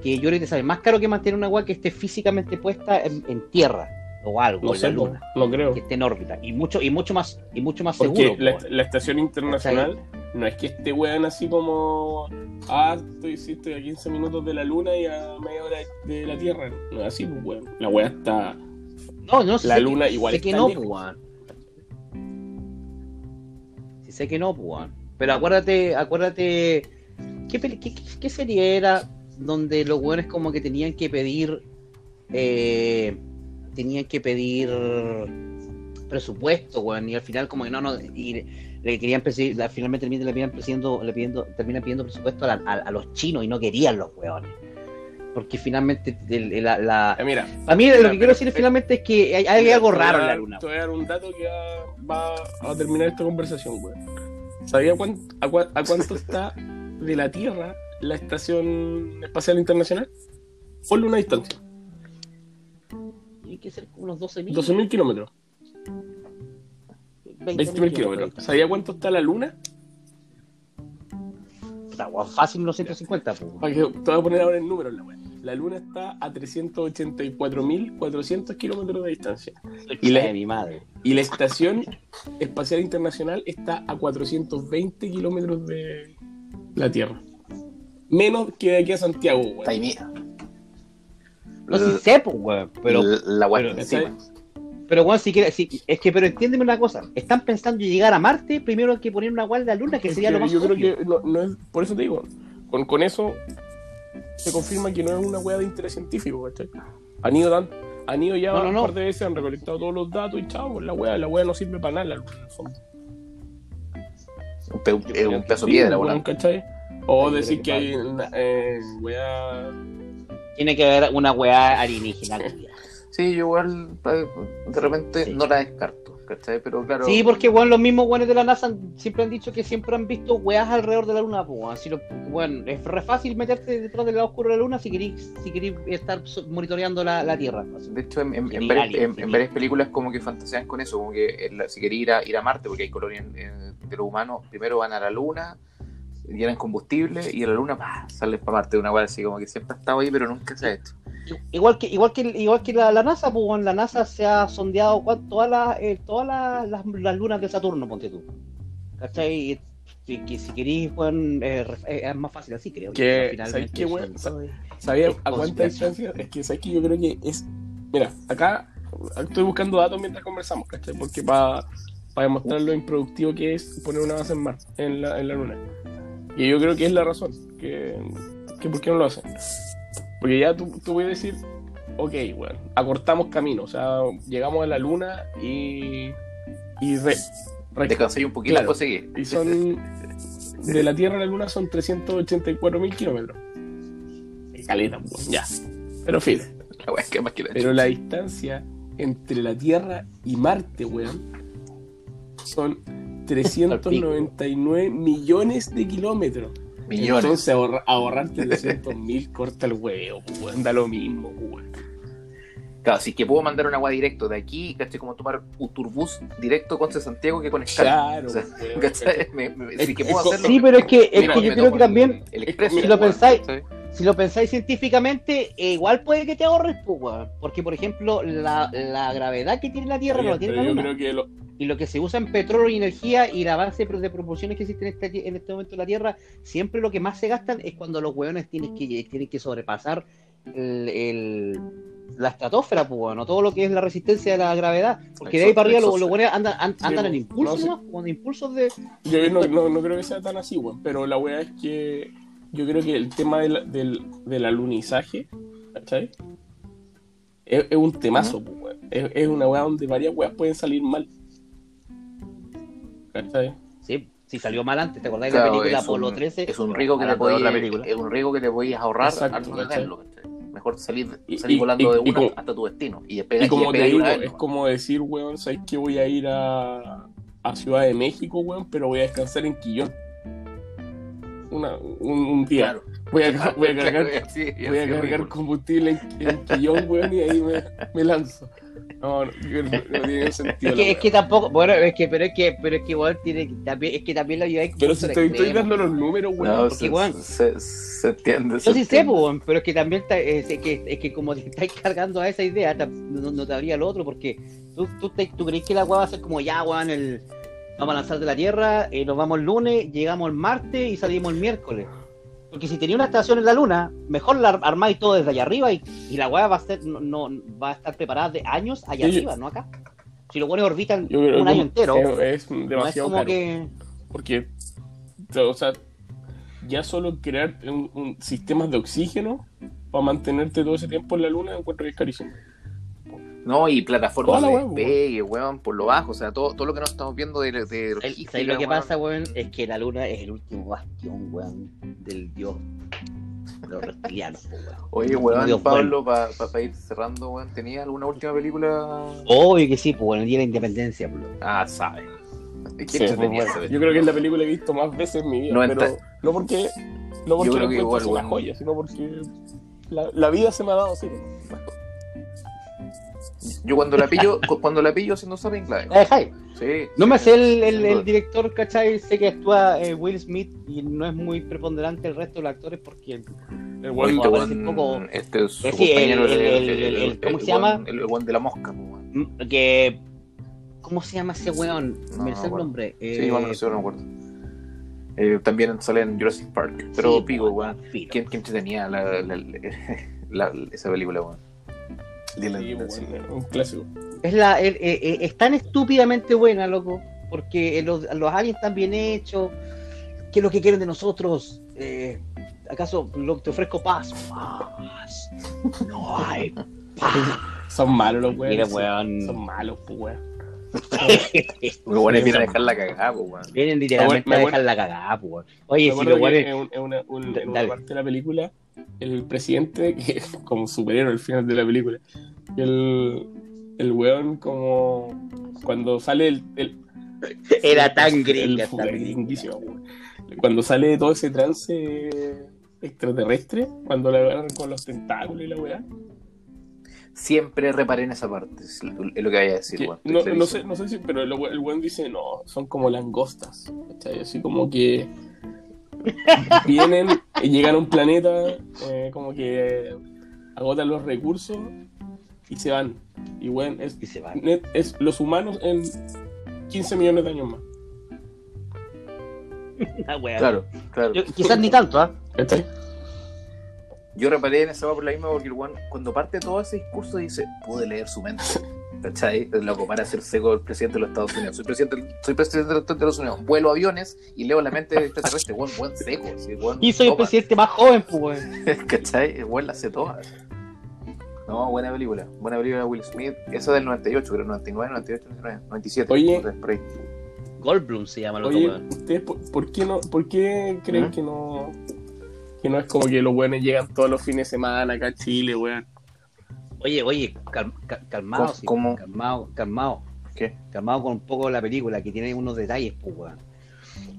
que yo creo que te sale más caro que mantener una agua que esté físicamente puesta en, en tierra o algo, No en sé, la luna, no creo. que esté en órbita, y mucho, y mucho más, y mucho más Porque seguro. la, la estación internacional no es que esté weón así como. Ah, estoy, sí, estoy a 15 minutos de la luna y a media hora de la Tierra. No es así, pues, weón. La weá está. No, no, sí La sé luna que, igual sé que no, lejos. pues, weón. Sí sé que no, pues, weón. Pero acuérdate, acuérdate, ¿qué, peli- qué, qué- qué serie era donde los weones como que tenían que pedir, eh, tenían que pedir presupuesto, weón, y al final como que no, no, y le, querían la- finalmente le pidieron, pidiendo, le pidiendo, terminan pidiendo presupuesto a, la- a- a los chinos y no querían los weones. Porque finalmente la, la- Ah, mira, para mí Mira, lo que quiero decir finalmente es que hay, algo a raro en la luna. Te voy a dar un dato que va, va a terminar esta conversación, weón. ¿Sabía cuán- a, cua- a cuánto está de la Tierra la Estación Espacial Internacional? Ponle una distancia: Tiene que ser como unos 12.000. 12.000 kilómetros. 20.000 kilómetros. ¿Sabía cuánto está la Luna? Weón, Fácil unos 150, pues. Para que te voy a poner ahora el número en la web. La Luna está a 384.400 kilómetros de distancia. Y la- de mi madre. Y la Estación Espacial Internacional está a 420 kilómetros de la Tierra. Menos que de aquí a Santiago, Está ahí güey. mira. No sé pues, weón. Pero, la, la weá pero- encima. Pero weón, si quiere, si, es que, pero entiéndeme una cosa. Están pensando en llegar a Marte, primero hay que poner una guardia de la luna, que Es sería que lo más yo creo que no, no es, por eso te digo, con, con eso se confirma que no es una weá de interés científico, ¿cachai? Han ido, tan, han ido ya No, no, un no. par de veces, han recolectado todos los datos y chao, pues la weá, la weá no sirve para nada, la luna, en el fondo. Pe- es un peso de piedra, Sí, weón. ¿cachai? O Ay, decir que hay una, eh, weá Tiene que haber una weá alienígena. Sí, yo igual eh, de repente Sí. no la descarto, ¿cachai? Pero claro. Sí, porque weón, los mismos weones de la NASA siempre han dicho que siempre han visto weas alrededor de la luna, pues. Así lo, weón, es re fácil meterte detrás del lado oscuro de la luna si querís, si querís estar monitoreando la, la Tierra. así. De hecho, en, en- varias, en- varias películas como que fantasean con eso, como que la- si quería ir a, ir a Marte, porque hay colonias eh, de los humanos, primero van a la Luna, llenan combustible y a la Luna ¡pah! salen para Marte, una weá así como que siempre ha estado ahí, pero nunca se ha hecho. Igual que, igual que, igual que la, la NASA, pues la NASA se ha sondeado todas las, eh, todas las, las, las lunas de Saturno, ponte tú. ¿Cachai? Y- y que si querís, weón, eh, es más fácil así, creo. Que, Finalmente ¿sabes qué, son weón? todo- ¿Sabía Es a cuánta distancia? Es que sabes que yo creo que es. Mira, acá estoy buscando datos mientras conversamos, ¿cachai? Porque para demostrar lo improductivo que es poner una base en Marte, en la, en la Luna. Y yo creo que es la razón, que, que ¿por qué no lo hacen? Porque ya tú, tú puedes decir, ok, bueno, acortamos camino, o sea, llegamos a la Luna y. y re, re- un poquito Claro. seguir. y son. De la Tierra a la Luna son 384 mil kilómetros. Caleta, pues, ya. Pero filo. La que más que la Pero la distancia entre la Tierra y Marte, weón, son 399 millones de kilómetros. millones. Entonces ahorra- ahorrarte 300 mil corta el huevo, pues, weón, da lo mismo, weón. Claro, si es que puedo mandar una weá directo de aquí, ¿cachai? Como tomar un turbús directo con Santiago que con escala. Claro, O sea, weón, ¿cachai? Me- me- si Es- que puedo es- hacerlo. Sí, pero es que, es mira, que yo creo que también, el expreso, si lo pensáis- si lo pensáis científicamente, eh, igual puede que te ahorres, pues, weón. Porque, por ejemplo, la, la gravedad que tiene la Tierra no la tiene la yo creo que lo- Y lo que se usa en petróleo y energía y el avance de proporciones que existe en este, en este momento en la Tierra, siempre lo que más se gastan es cuando los hueones tienen que, tienen que sobrepasar el, el- la estratosfera, pues, bueno, todo lo que es la resistencia de la gravedad. Porque de ahí para arriba los, los hueones andan, Sí, andan en no, impulsos, sí. ¿no? Impulsos de... Yo no, no, no creo que sea tan así, weón. Pero la weá es que yo creo que el tema del, del, del alunizaje, ¿cachai? Es, es un temazo, pues. Es, es una weá donde varias weas pueden salir mal. ¿Cachai? Sí, sí salió mal antes, ¿te acordás de la película un- Apolo 13? Es un riesgo que te podías, es un riesgo que te podías ahorrar Exacto, antes de hacerlo. Mejor salir, salir y- volando y- de una como- hasta tu destino. Y Y como te digo, es como decir, weón, ¿sabes que voy a ir a, a Ciudad de México, weón? Pero voy a descansar en Quillón. Una, un, un día. Claro. Voy, a, voy a cargar Sí, Voy a cargar combustible en, en Quillón, weón, y ahí me, me lanzo. No, no, no, no tiene sentido. Es que, es weá. que tampoco, bueno, es que, pero es que, pero es que igual tiene que- también, es que también la vida es Pero si estoy, estoy dando los números, weón. No, porque, se, weón, se, se entiende. Yo se sí sé, weón, pero es que también está- es, es que, es que como te estáis cargando a esa idea, no, no te habría lo otro, porque tú, tú, te- tú crees que la weá va a ser como ya, weón, el, vamos a lanzar de la Tierra, eh, nos vamos el lunes, llegamos el martes y salimos el miércoles. Porque si tenía una estación en la Luna, mejor la ar- armáis todo desde allá arriba y, y la weá va a ser, no, no- va a estar preparada de años allá Sí, yo- arriba, no acá. Si los buenos orbitan un año entero, Es, es no es demasiado como caro. que. Porque, o sea, ya solo crear un, un- sistemas de oxígeno para mantenerte todo ese tiempo en la luna encuentro que es carísimo. No, y plataformas Toda de despegue, weón, por lo bajo. O sea, todo, todo lo que nos estamos viendo de, de El- logística, ¿sabes lo que weón. pasa, weón? Es que la luna es el último bastión, weón, del dios de los reptilianos, weón. Oye, weón, Dios, Pablo, para ir cerrando, weón, ¿tenía alguna última película? Obvio que sí, pues bueno, el día de la independencia, po. Ah, sabe. ¿Qué Sí, pues, bueno, yo creo que es la película que he visto más veces en mi vida. No pero no porque, no porque Yo creo que igual, una weón. joya, sino porque la, la vida se me ha dado así. Yo cuando la pillo, cu- cuando la pillo haciendo zapping, la veo. ¿La dejáis? Sí. No me sé el, el- el director, ¿cachai? Sé que actúa eh, Will Smith y no es muy preponderante el resto de los actores porque El un poco- Este es su Eh, el- compañero, el- el- el- el- ¿cómo se llama? El, el weón de la mosca, pues, mm, que ¿cómo se llama ese weón? No, me no sé el nombre. Sí, Eh, no sé, no me acuerdo. Eh, también sale en Jurassic Park. Pero sí, pico, pues, weón. ¿Quién, quién tenía la, la- la- esa película, weón? Sí, sí. bueno, un clásico. Es, la, el- eh, es tan estúpidamente buena, loco, porque los, los aliens están bien hechos. ¿Qué es lo que quieren de nosotros? Eh, ¿Acaso lo, te ofrezco paz? Paz. No hay paz. Son malos los Mira, weones. weón. Son malos, pues, weón. Los buenos vienen a dejar la cagada, po, weón. Vienen literalmente Me a dejar la cagada, pues. Oye, si los guanes. en, un- en una, parte de la película, el presidente, que es como superhéroe al final de la película, el, el weón como cuando sale el, el, Era tan weón. cuando sale de todo ese trance extraterrestre, cuando la agarran con los tentáculos y la weá, Siempre reparé en esa parte, es lo que vaya a decir, que no, no sé, no sé si, pero el, el weón dice, no, son como langostas, ¿cachai? Así como que vienen y llegan a un planeta, eh, como que agotan los recursos y se van. Y weón, es, Y se van. net- es los humanos en 15 millones de años más. Ah. Claro, claro. Yo- quizás ni tanto, ¿ah? ¿Cachai? Yo reparé en esa por la misma porque el weón, cuando parte todo ese discurso, dice: Pude leer su mente. ¿Cachai? Loco, para ser seco el presidente de los Estados Unidos. Soy presidente, soy presidente de los Estados Unidos. Vuelo aviones y leo la mente de extraterrestre. Weón, buen seco. sí, weón, Y soy el presidente más joven, pues, weón. ¿Cachai? El weón la hace toda. No, buena película. Buena película de Will Smith. Esa del 98, creo. 99, 98, 99, 97. Oye. no sé, por ahí. Goldblum se llama otro Oye. ¿ustedes por, por qué no, por qué creen ¿Mm? que no que no es como que los weones llegan todos los fines de semana acá a Chile, weón? Oye, oye, cal- cal- calmado, ¿Cómo- sí, cómo? calmado, calmado. ¿Qué? calmado con un poco la película, que tiene unos detalles, pues, weón.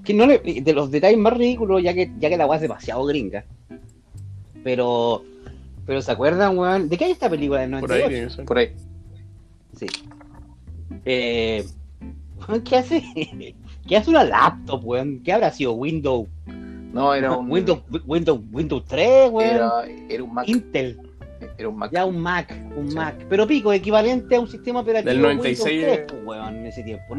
Que no le, de los detalles más ridículos, ya que, ya que la weá es demasiado gringa. Pero, pero ¿se acuerdan, weón? ¿De qué hay esta película del Por ahí 98? tiene que ser. Por ahí. Sí. Eh, ¿qué hace? ¿Qué hace una laptop, weón? ¿Qué habrá sido? Windows, No, era un. Windows, Windows, Windows 3, weón. Era, era un Mac. Intel, Era un Mac. ya un Mac, un Sí. Mac. Pero pico, equivalente a un sistema operativo Del 96 Windows 3, pues, weón, en ese tiempo.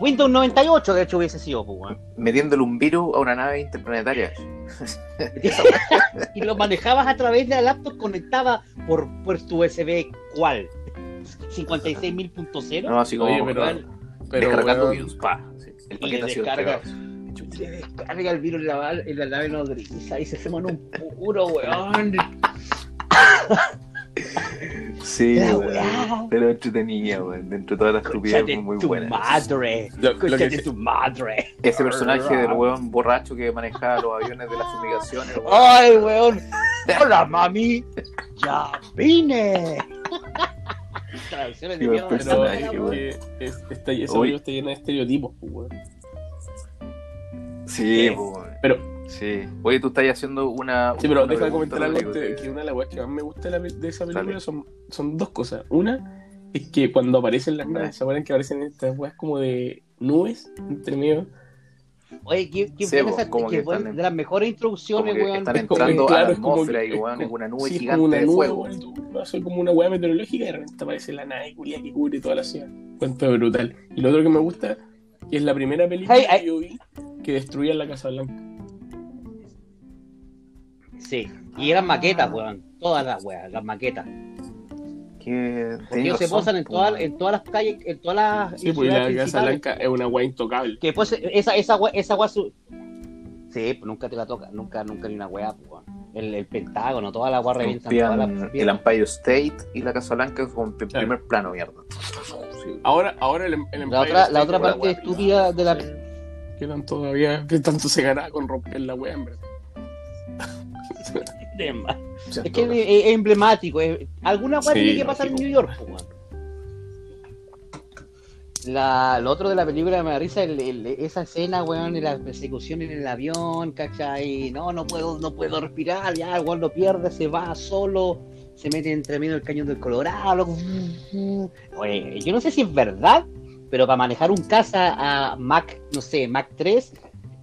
Windows 98, de hecho, hubiese sido, pues, weón. Metiéndole un virus a una nave interplanetaria. y lo manejabas a través de la laptop conectada por puerto USB, ¿cuál? 56.000.0 No, así como. Oye, pero- weón. Pero, descargando weón, virus. Pa. Sí, El Y paquete ha sido descarga. el virus en la, en la nave nodriza y se se en un puro, weón. Sí, weón. Pero entretenida, weón. Dentro de todas las de muy tu buena. madre. Lo- lo que tu madre. Ese personaje del weón borracho que manejaba los aviones de las fumigaciones, weón. Ay, weón. Hola, mami. Ya vine. Traducciones de mierda. pero personaje, es weón. que es- está, está llena de estereotipos, pues, weón. Sí, weón. Pero, Sí. Oye, tú estás haciendo una. sí, pero una deja de pregunta, comentar algo que- que una de las weas que más me gusta de, la de esa película son, son dos cosas. Una es que cuando aparecen las naves, ¿se acuerdan que aparecen estas weas como de nubes entre medio? Oye, qué, qué Sí, qué que en- de las mejores introducciones, como que weón. están entrando claro, a la es como atmósfera que- y weón, es una nube sí, es gigante como una de nube, fuego. weón, y tú vas a como una wea meteorológica y de repente aparece la nave culia que cubre toda la ciudad. Cuento brutal. Y lo otro que me gusta, que es la primera película hey. que yo vi que destruían la Casa Blanca. Sí. Y eran maquetas, weón. Todas las weas, las maquetas. Que Porque ellos se posan en todas, en todas las calles, en todas las Sí, pues la Casa. Blanca es una wea intocable. Que después esa, esa wea, esa wea su... Sí, pues nunca te la toca, nunca, nunca ni una wea, pues, weón. El, el Pentágono, toda la wea revientan, las el Empire State y la Casa Blanca con Claro. primer plano, mierda. Sí. Ahora, ahora el, el La otra, la otra parte estúpida de la... pelada. Que tan todavía, que tanto se gana con romper la wea, en verdad. Es que es, es emblemático. es- alguna Sí, tiene que pasar en. New York. La, lo otro de la película me da risa el- el- esa escena, weón, de la persecución en el avión, ¿cachai? No, no puedo, no puedo respirar, ya, el weón lo pierde, se va solo, se mete entre medio del cañón del Colorado. Oye, yo no sé si es verdad, pero para manejar un caza a Mac, no sé, Mac 3,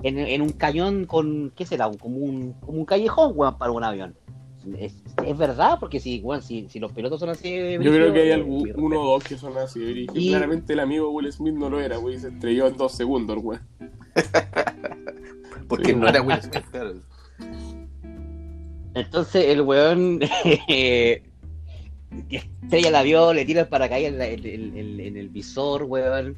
en, en un cañón con, ¿qué será? Como un, como un callejón, weón, para un avión. ¿Es, es verdad? Porque si, weón, si, si los pilotos son así... Yo creo que hay algún, uno o dos que son así. y Y- Claramente el amigo Will Smith no lo era, güey. Se estrelló en dos segundos, güey. Porque Sí. no era Will Smith, claro. Entonces el weón eh, estrella el avión, le tira el paracaídas en- en- en- en el visor, weón.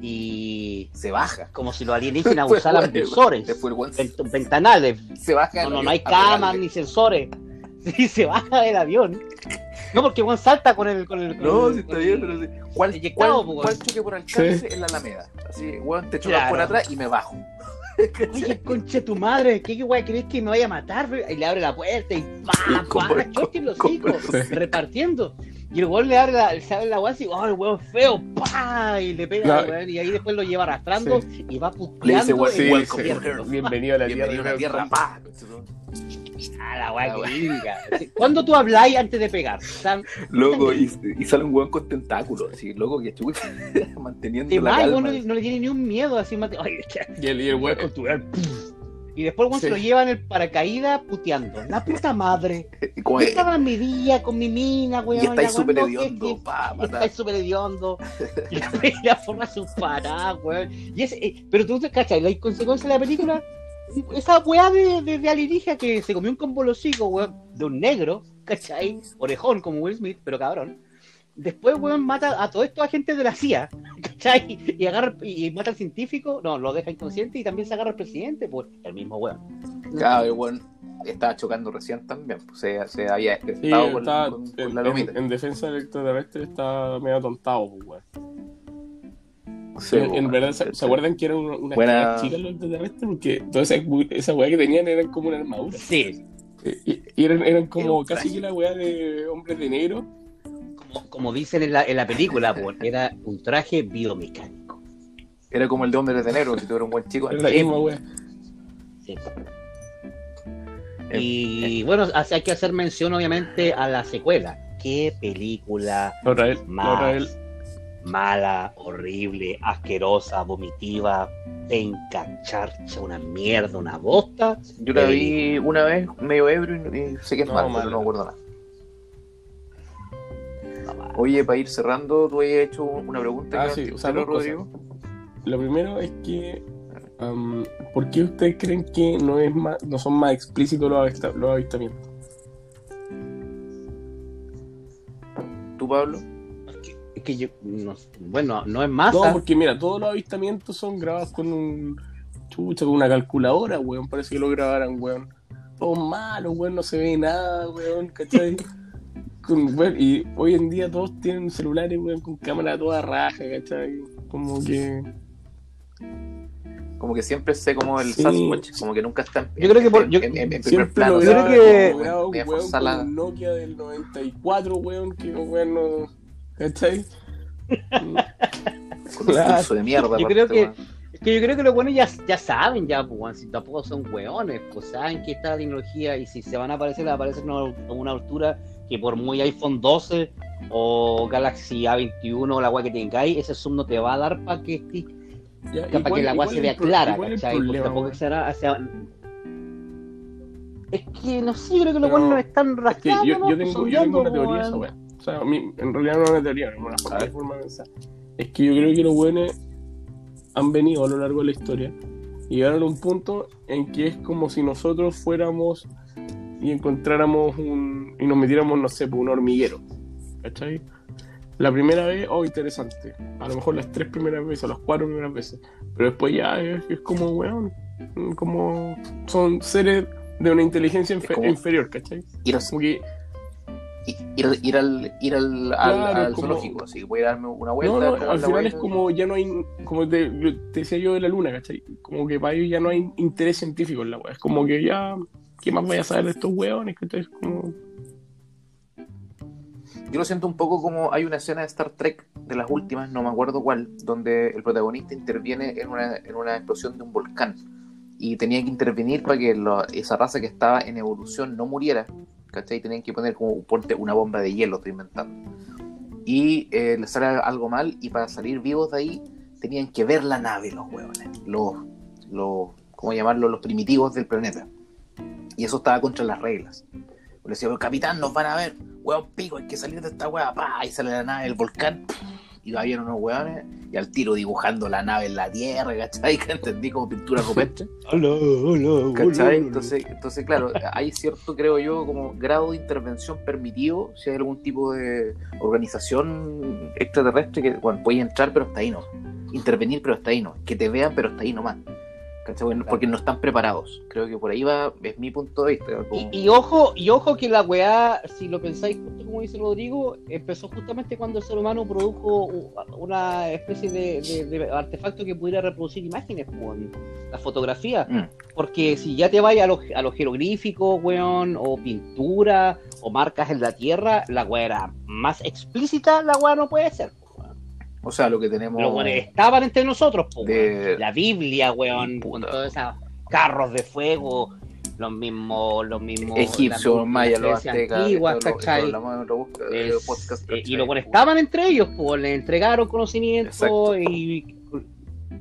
Y Se baja. como si los alienígenas usaran weón, visores, Después el weón se, vent- ventanales. se baja. No, del no, avión no hay cámaras ni sensores. Sí, se baja del avión. No, porque Juan salta con el. Con el con No, el- sí está bien, el- pero sí. ¿Cuál, cuál, weón. cuál choque por alcance en la Alameda? Así, weón, te chocas Claro. por atrás y me bajo. Oye, conche tu madre, ¿qué weá crees que me vaya a matar? Y le abre la puerta y pa, Y con- pa, choque en los hijos, Sí. repartiendo. Y el weón le abre la, se abre la weá así, oh, el weón feo, pa, y le pega No. al weón, y ahí después lo lleva arrastrando y va Le puteando dice, en el welcome sí. Bienvenido a la Bienvenido a la tierra. tierra, pa. Ah, la weá. Sí. ¿Cuándo tú habláis antes de pegar? Sam? Loco, y, y sale un weón con tentáculos, así, loco, que chucha, manteniendo De la el calma. no, no le tiene ni un miedo así, mate- Oye, Y el, y el weón con tu y después el weón se Sí. lo lleva en el paracaídas puteando. La puta madre. Yo estaba en mi día con mi mina, weón. y estáis súper hediondo, pa. Estáis súper hediondo. Y la pelea forma su parada, weón. Y ese, eh, pero tú te cachas, la consecuencia de la película, esa weá de, de, de alienígena que se comió un combo los hocico, weón, de un negro, ¿cachai? Orejón como Will Smith, pero cabrón. Después, weón, mata a todos estos agentes de la CIA, ¿cachai? Y agarra y, y mata al científico, no, lo deja inconsciente y también se agarra al presidente, pues, el mismo weón. Claro, el weón estaba chocando recién también, pues se, se había Sí, despertado con, está, con- con en, la en- lomita. en defensa del extraterrestre está medio atontado, pues, weón. Sí, en, verdad, ¿se, se acuerdan que eran una, una Buena- chica los extraterrestres? Porque toda esa, esa weá que tenían eran como una armadura. Sí, Y, y eran, eran Era como casi que la weá de hombres de negro. Como, como dicen en la, en la película, pues, era un traje biomecánico. Era como el de Hombres de Negro, si tú eras un buen chico. Era la Sí, misma. Sí. Y bueno, hace- hay que hacer mención obviamente a la secuela. Qué película La otra vez, la más otra vez, mala, horrible, asquerosa, vomitiva, penca, charcha, una mierda, una bosta. Yo la vi una vez medio ebrio y, sé que es No, malo, mala. pero no me acuerdo nada. Oye, para ir cerrando, tú habías hecho una pregunta. Ah, que sí, o sea, ¿no, Rodrigo? Lo primero es que. am, ¿Por qué ustedes creen que no, es más, no son más explícitos los, avista- los avistamientos? ¿Tú, Pablo? Es que yo, no- bueno, no es No, masa. porque mira, todos los avistamientos son grabados con un. Chucha, con una calculadora, weón. Parece que lo grabaran, weón. Todos malos, weón. No se ve nada, weón. ¿Cachai? Con- weón, y hoy en día todos tienen celulares, weón, con cámara toda raja, ¿cachai? Como que. Como que siempre sé como el Sí. Sasquatch, como que nunca está en, Yo creo que por- en- yo- en- en primer plano. lo Yo creo que- weón con la- Nokia del 94, weón, que weón, no. ¿Cachai? con un Claro. de mierda. Yo creo que- weón. Es que yo creo que los buenos ya, ya saben, ya, pues, si tampoco son weones, pues saben que está la tecnología y si se van a aparecer, van a aparecer a una, a una altura que por muy iPhone 12 o Galaxy A21 o la weá que tengáis, ese zoom no te va a dar para que para ¿y que la cuál se es vea clara, es ¿cachai? Problema, tampoco será hacia... Es que no sé, yo creo que los buenos están Es que rastreando, yo, ¿no? yo tengo, yo Sondeando, tengo una teoría esa weá. O sea, a mí, en realidad no es una teoría, es una forma de pensar. Es que yo creo que los buenos han venido a lo largo de la historia y llegaron a un punto en que es como si nosotros fuéramos y encontráramos un. y nos metiéramos, no sé, por un hormiguero. ¿Cachai? La primera vez, oh, interesante. A lo mejor las tres primeras veces, o las cuatro primeras veces. Pero después ya es, es como, weón. Como. Son seres de una inteligencia infe- como- inferior, ¿cachai? Ir, a- Como que ir, ir al, ir al, al- Claro, al como- zoológico, así que voy a darme una vuelta. No, no, al final es como ya no hay, como te, te decía yo de la luna, ¿cachai? Como que para ellos ya no hay interés científico en la wea. Es como que ya, ¿qué más voy a saber de estos weones? ¿cachai? Es como, Yo lo siento un poco como hay una escena de Star Trek de las últimas, no me acuerdo cuál, donde el protagonista interviene en una, en una explosión de un volcán y tenía que intervenir para que esa raza que estaba en evolución no muriera, ¿cachai? Tenían que poner como ponte una bomba de hielo, estoy inventando. Y eh, les sale algo mal y para salir vivos de ahí tenían que ver la nave los huevones, los, los, ¿cómo llamarlo? Los primitivos del planeta. Y eso estaba contra las reglas. Le decía, capitán, nos van a ver, hueón pico, hay que salir de esta hueá, pa, y sale la nave del volcán, y habían unos weones y al tiro dibujando la nave en la tierra, ¿cachai? Que entendí como pintura copestre. Hola, hola, ¿Cachai? Entonces, entonces, claro, hay cierto, creo yo, como grado de intervención permitido si hay algún tipo de organización extraterrestre que, bueno, puede entrar, pero hasta ahí no. Intervenir, pero hasta ahí no. Que te vean, pero hasta ahí nomás. Porque no están preparados. Creo que por ahí va, es mi punto de vista. como- Y, y ojo, y ojo que la weá, si lo pensáis justo como dice Rodrigo, empezó justamente cuando el ser humano produjo una especie de, de- de artefacto que pudiera reproducir imágenes, con la fotografía. Mm. Porque si ya te vayas a los, a los jeroglíficos, weón, o pintura, o marcas en la tierra, la weá era más explícita, la weá no puede ser. O sea, lo que tenemos. Los estaban entre nosotros, po, De-. La Biblia, weón, con todos esos carros de fuego, los mismos, los mismos egipcios, mayas, los aztecas, antiguas, ¿cachai? eh, eh, y los buenos estaban entre ellos, pues le entregaron conocimiento Exacto. y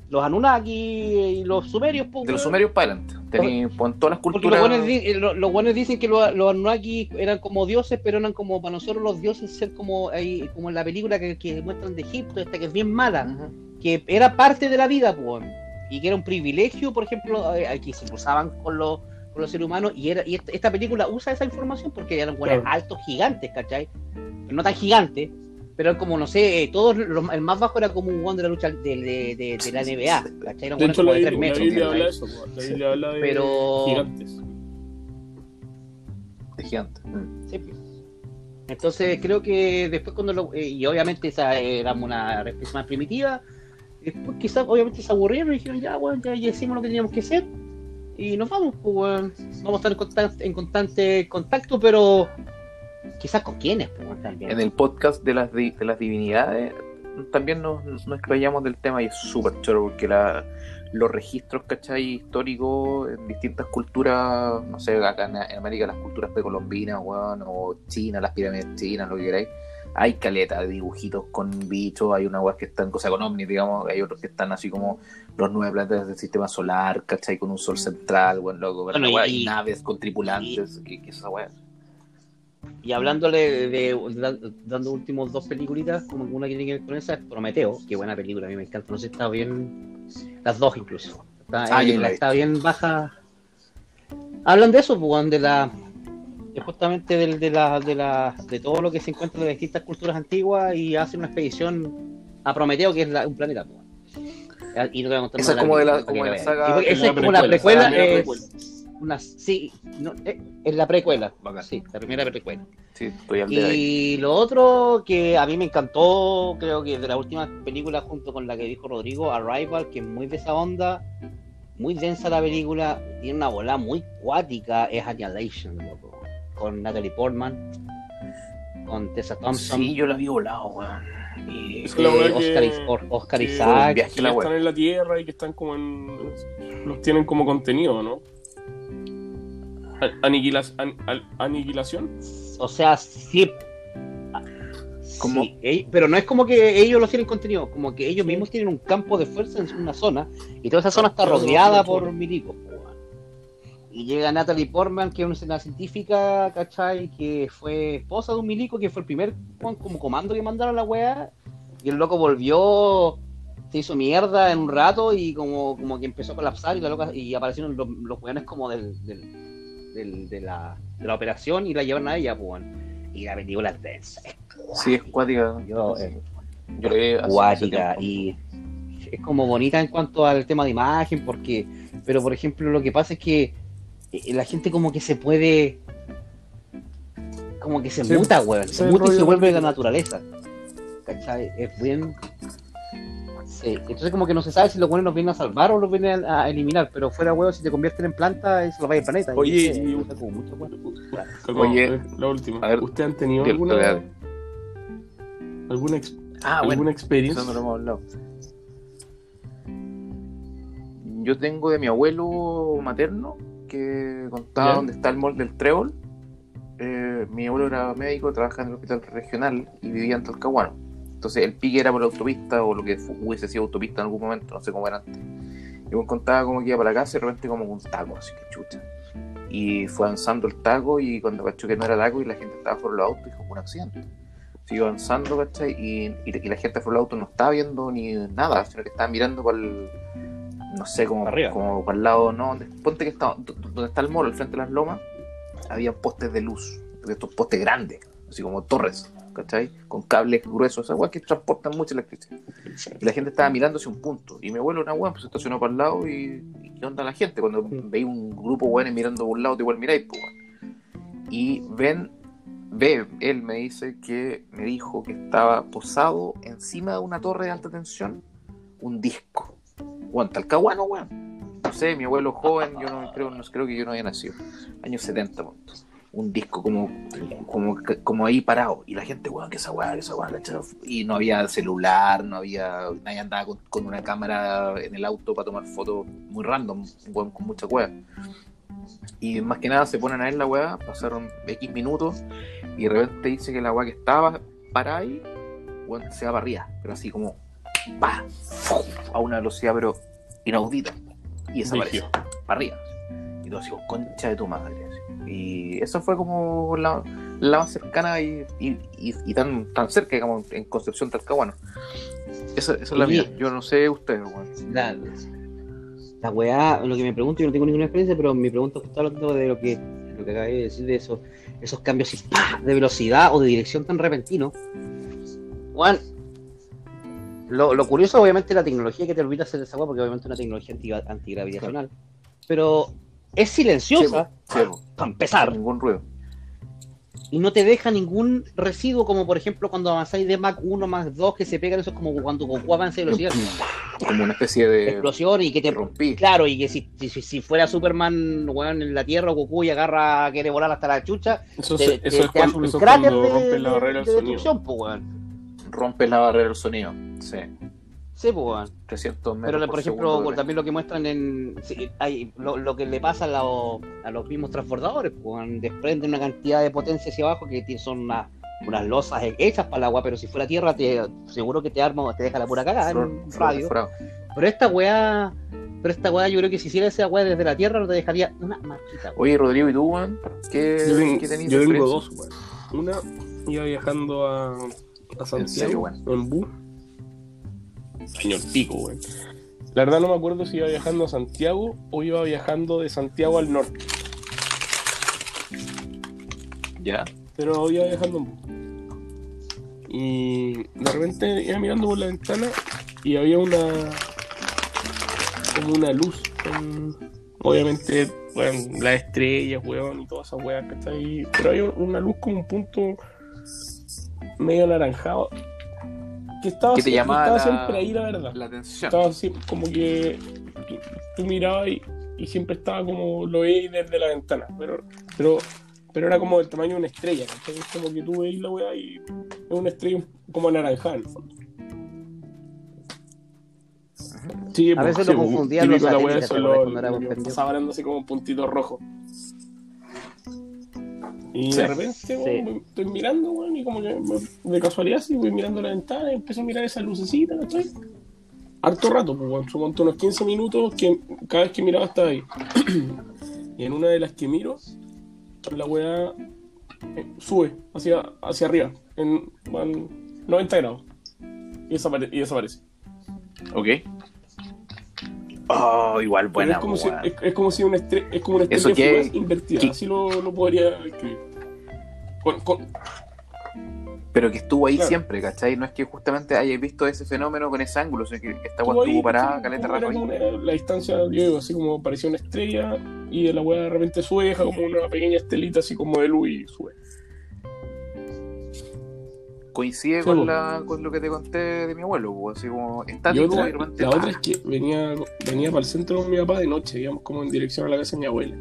los Anunnaki y los sumerios, pues, De los sumerios para adelante. Tení, pon todas las culturas. los buenos, di- eh, lo- los buenos dicen que los, los Anunnaki eran como dioses, pero eran como para nosotros los dioses ser como ahí, como en la película que, que muestran de Egipto, esta que es bien mala, que era parte de la vida, pues, y que era un privilegio, por ejemplo, eh, que se cruzaban con los con los seres humanos y era y esta, esta película usa esa información porque eran buenos Claro. altos gigantes, ¿cachai? Pero no tan gigantes, pero como, no sé, eh, todos los- el más bajo era como un guan de la lucha de, de, de- de la NBA, ¿cachai? Eran De hecho, la de la metros, Biblia ¿cachai? habla de eso, po. la Biblia habla de Pero- gigantes. De gigante. Mm. Sí. Entonces creo que después cuando lo, eh, y obviamente esa era una respuesta más primitiva, después quizás obviamente se aburrieron y dijeron ya bueno ya, ya hicimos lo que teníamos que hacer y nos vamos, pues vamos a estar en constante, en constante contacto, pero quizás con quiénes, pues también. En el podcast de las, de las divinidades también nos, nos explayamos del tema y es súper choro porque la, los registros, ¿cachai? Históricos en distintas culturas, no sé, acá en, en América las culturas precolombinas, weón, o China, las pirámides chinas, lo que queráis. Hay caleta de dibujitos con bichos, hay unas weas que están, cosa con ovnis, digamos, hay otros que están así como los nueve planetas del sistema solar, ¿cachai? Con un sol central, weón, loco, Bueno, wea, y- y naves con tripulantes, ¿qué, qué es esa wea? Y hablándole de, de- de- dando últimos dos peliculitas, como una que tiene que ver con esa, es Prometeo, qué buena película, a mí me encanta, no sé, está bien, las dos incluso, está, Ah, eh, la está bien baja. Hablan de eso, pues, de la, de justamente del- de, la, de la, de todo lo que se encuentra en las distintas culturas antiguas y hacen una expedición a Prometeo, que es la- un planeta, pues. Y no te voy a contar Esa es como de la- como de que saga- Esa es como la es precuela. Una, sí, no, eh, es la precuela, Bacán. sí, la primera precuela. Sí, estoy al de ahí. Y lo otro que a mí me encantó, creo que de la última película junto con la que dijo Rodrigo, Arrival, que es muy de esa onda, muy densa la película, tiene una bola muy cuática, es Annihilation, loco, con Natalie Portman, con Tessa Thompson, Sí, yo la vi volado, weón. Y Es la eh, que- Oscar, Is- Or- Oscar que- Isaac, que están en la Tierra y que están como en. los tienen como contenido, ¿no? Aniquilas- an- aniquilación. o sea, sí. Como- Sí, ell- pero no es como que ellos los tienen contenido, como que ellos mismos tienen un campo de fuerza en una zona y toda esa zona está Claro, rodeada por milicos. Y llega Natalie Portman, que es una científica, ¿cachai? Que fue esposa de un milico, que fue el primer como comando que mandaron a la weá. Y el loco volvió, se hizo mierda en un rato y como, como que empezó a colapsar y, la loca, y aparecieron los, los weones como del, del- del- de, la, de la operación y la llevaron a ella, pues. Y la película es densa, Sí, es cuática. Yo, eh, Yo cuática y es como bonita en cuanto al tema de imagen, porque, pero por ejemplo, lo que pasa es que eh, la gente como que se puede, como que se muta, weón, se se muta y se vuelve la naturaleza, ¿cachai? Es bien. Sí, entonces como que no se sabe si los buenos nos vienen a salvar o los vienen a, eliminar, pero fuera huevo, si te convierten en planta, eso lo va al planeta. Oye, y, y- como mucho. Calma, Oye, eh, la última. a ver, ¿Ustedes han tenido alguna, dale. alguna, ex- Ah, bueno, alguna experiencia? eso no lo hemos hablado. Yo tengo de mi abuelo materno que contaba dónde está el mall del Trébol. Eh, mi abuelo era médico, trabajaba en el hospital regional y vivía en Talcahuano. Entonces el pique era por la autopista o lo que hubiese sido autopista en algún momento, no sé cómo era antes. Y me contaba como que iba para la casa y de repente como un taco, así que chucha. Y fue avanzando el taco y cuando cachó que no era taco y la gente estaba por los autos, dijo, un accidente. siguió avanzando, ¿cachai? Y, y, y la gente por el auto no estaba viendo ni nada, sino que estaba mirando para el, no sé, como arriba. como para el lado, no, donde- ponte que está, do- donde está el mall, al frente de las lomas, había postes de luz, de estos postes grandes, así como torres, ¿cachai? Con cables gruesos, esas weas que transportan mucha electricidad. Y la gente estaba mirando hacia un punto. Y mi abuelo, una weá, pues se estacionó para el lado y, y ¿qué onda la gente? Cuando veis un grupo de weones mirando por un lado, te igual miráis, pues. Y ven, ve, él me dice que me dijo que estaba posado encima de una torre de alta tensión un disco. Weón, talcahuano, weón. No sé, mi abuelo joven, yo no creo, no creo que yo no había nacido. Años 70, punto. Un disco como, como, como ahí parado. Y la gente, weón, que esa weá, que esa weá. Y no había celular, no había. Nadie andaba con, con una cámara en el auto para tomar fotos muy random, weón, con mucha weá. Y más que nada se ponen a ver la weá, pasaron X minutos y de repente dice que la weá que estaba para ahí, weón, se va para arriba, pero así como pa, a una velocidad pero inaudita. Y desaparece, Brígido. para arriba. Y todo así, como, concha de tu madre. Y eso fue como la, la más cercana y, y, y- y tan, tan cerca, digamos, en Concepción Talcahuano. Esa, esa es la mía. Yo no sé ustedes, weón. La, weá, lo que me pregunto, yo no tengo ninguna experiencia, pero mi pregunta está hablando de lo que, lo que acabé de decir, de esos, esos cambios así, ¡pah! de velocidad o de dirección tan repentino. Juan, lo, lo curioso, obviamente, es la tecnología que te permite hacer esa weá, porque obviamente es una tecnología anti, antigravitacional, pero es silenciosa, Sí, po, para empezar, ningún ruido. y no te deja ningún residuo, como por ejemplo cuando avanzáis de Mach 1, Mach 2, que se pegan, eso es como cuando Goku avanza de velocidad, Como una especie de. explosión y que te rompí. Claro, y que si, si, si fuera Superman weón, en la Tierra o Goku y agarra, quiere volar hasta la chucha, Eso, te, eso es te hace cuando, un eso es cráter de, la de- barrera de del sonido. destrucción, pues, weón. Rompes la barrera del sonido. Sí. Sí, pues, weón. 300 metros. Pero, por ejemplo, segundo, también lo que muestran en. sí, hay, lo, lo que le pasa a, los- a los mismos transbordadores, pues, desprenden una cantidad de potencia hacia abajo que son unas, unas losas hechas para el agua, pero si fuera tierra, te, seguro que te arma, te deja la pura cagada en un radio. Pero esta weá. Pero esta weá, yo creo que si hiciera esa weá desde la tierra, no te dejaría una marquita. Oye, Rodrigo, ¿y tú, weón? ¿Qué, Yo, tengo- qué tenías yo tengo dos, weón. Una, iba viajando a, a Santiago serio, weón? en bus. Señor pico, weón. La verdad no me acuerdo si iba viajando a Santiago o iba viajando de Santiago al norte. Ya. pero iba viajando. Y de repente iba mirando por la ventana y había una. como una luz. con- obviamente, bueno, las estrellas, weón, y todas esas weas que está ahí. Pero había una luz con un punto medio anaranjado. Que estaba, Que te sie- llamaba estaba la- siempre ahí, la verdad. La atención. Estaba así, como que tú, tú mirabas y, y siempre estaba como lo veis desde la ventana, pero, pero, pero era como del tamaño de una estrella, ¿cachai? Es como que tú veis la weá y es una estrella como anaranjada en el fondo. Sí, A pues, veces sí, lo pues, confundían los típico la weá, satélites, eso ¿te lo, cuando como un puntito rojo. Y Sí. de repente, voy- estoy mirando, weón, y como que de casualidad sí voy mirando la ventana y empiezo a mirar esa lucecita, ¿cachai? Harto rato, pues, weón, son unos 15 minutos que cada vez que miraba estaba ahí. y en una de las que miro, la weá eh, sube hacia, hacia arriba, en, en 90 grados. Y, desapare- y desaparece. Ok. Oh, igual buena, es, como si, es, es como si una estrella, es como una ¿Eso estrella fugaz invertida, qué- así lo, lo podría escribir. Con- con- Pero que estuvo ahí Claro. siempre, ¿cachai? No es que justamente hayáis visto ese fenómeno con ese ángulo, sino que esta estuvo ahí, estuvo parada, caleta rato La distancia, yo digo, así como parecía una estrella y la weá de repente sube, deja como una pequeña estelita así como de luz y sube. Coincide Sí, con, la, con lo que te conté de mi abuelo, po, así como estático Y otra, la otra es que venía, venía para el centro con mi papá de noche, íbamos como en dirección a la casa de mi abuela.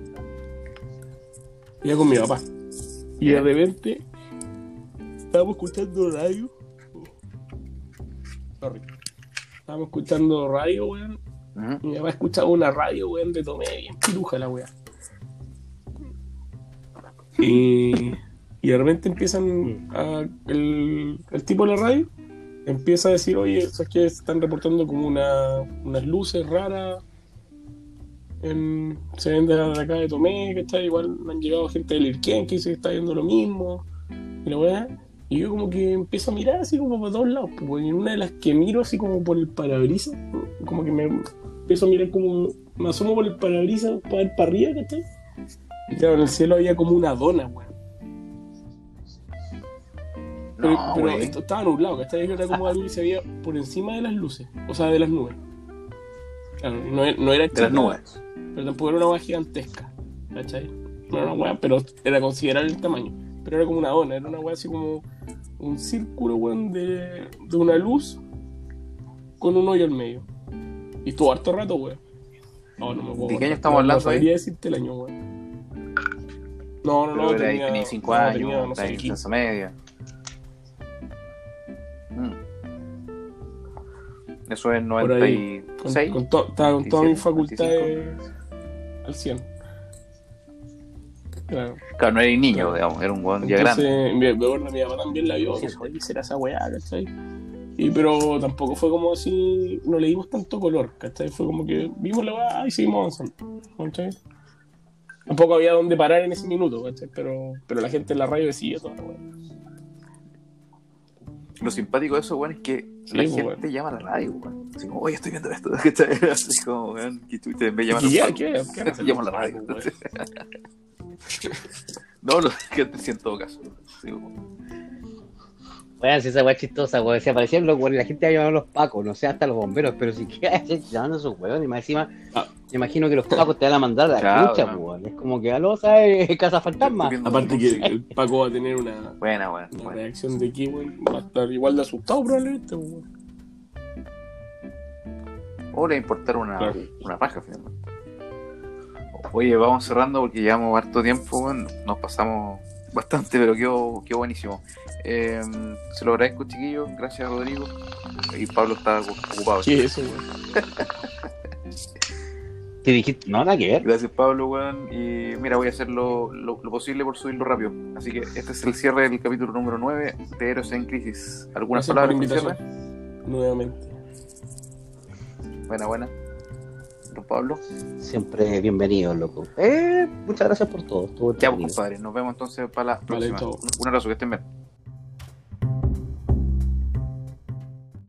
Iba con mi papá. Y de repente estábamos escuchando radio. Sorry. Estábamos escuchando radio, weón. Y mi papá escuchaba una radio, weón, de Tomé, bien piruja la weá. Y, y de repente empiezan a, el, el tipo de la radio empieza a decir, oye, ¿sabes que están reportando como una, unas luces raras? En, se ven de acá de Tomé, que está igual han llegado gente del Irquén que dice que está viendo lo mismo. Y la weá, Y yo como que empiezo a mirar así como por todos lados, pues, y en una de las que miro así como por el parabrisas, como que me empiezo a mirar como, me asomo por el parabrisas para ver para arriba, ¿cachai? Y claro, en el cielo había como una dona, weón. Pero, No, pero esto estaba nublado, ¿cachai? Era como algo que se veía por encima de las luces, o sea, de las nubes. Claro, no, no era De las nubes. pero tampoco era una hueá gigantesca, ¿cachai? No era una hueá, pero era considerable el tamaño. Pero era como una dona, era una hueá así como un círculo, weón, de, de una luz con un hoyo al medio. Y estuvo harto rato, weón. No, no me puedo ¿De qué año estamos No- hablando No sabría decirte el año, weón. No, no, Pero no, ahí, tenía, tenía 5 no, años, tenía, no sé, en 15. enseñanza media. Eso es Por ahí. Con, 96. con to- estaba con todas mis 27, facultades al 100. Claro. Claro, no era un niño, digamos, era un weón ya grande. Mi, mi papá también la vio. Sí. ¿qué será esa weá, cachai? Y, pero tampoco fue como así, no le dimos tanto color, ¿cachai? Fue como que vimos la weá y seguimos avanzando, ¿cachai? Tampoco había dónde parar en ese minuto, ¿cachai? Pero, pero la gente en la radio decía toda la weá. Lo simpático de eso, weón, es que Sí, la pues, gente weón. llama a la radio, weón. Así como, oye, estoy viendo esto. ¿cachai? Así como, weón, que tú te Y a pacos, ¿Qué van a la radio. pacos, No, lo que en todo caso. Sí, weón. Weón, si esa weá es chistosa, weón. Si aparecían los weones, la gente va a llamar a los pacos, no sé, hasta los bomberos, pero si quedas llamando a esos weones, y más encima, Ah. me imagino que los pacos te van a mandar a la Claro, weón. Es como que, aló, ¿sabes? Casa fantasma. Aparte que el Paco va a tener una, Buena, weón. una buena. reacción de aquí, weón. Va a estar igual de asustado probablemente, weón. O le va a importar una, Claro. una paja, finalmente. Oye, vamos cerrando porque llevamos harto tiempo, weón. Nos pasamos bastante, pero quedó, quedó buenísimo. Eh, se lo agradezco, chiquillos. Gracias, Rodrigo. Y Pablo está ocupado. ¿Qué es eso? Te dijiste, no, nada que ver. Gracias, Pablo, weón. Y mira, voy a hacer lo, lo- lo posible por subirlo rápido. Así que este es el cierre del capítulo número 9 de Héroes en Crisis. ¿Algunas palabras cierre? invitación. Nuevamente. Buena, buena. Don Pablo. Siempre bienvenido, loco. Eh, muchas gracias por todo. Estuvo Ya, pues, compadre. Nos vemos entonces para la Vale, próxima. chao. Un abrazo, que estén bien.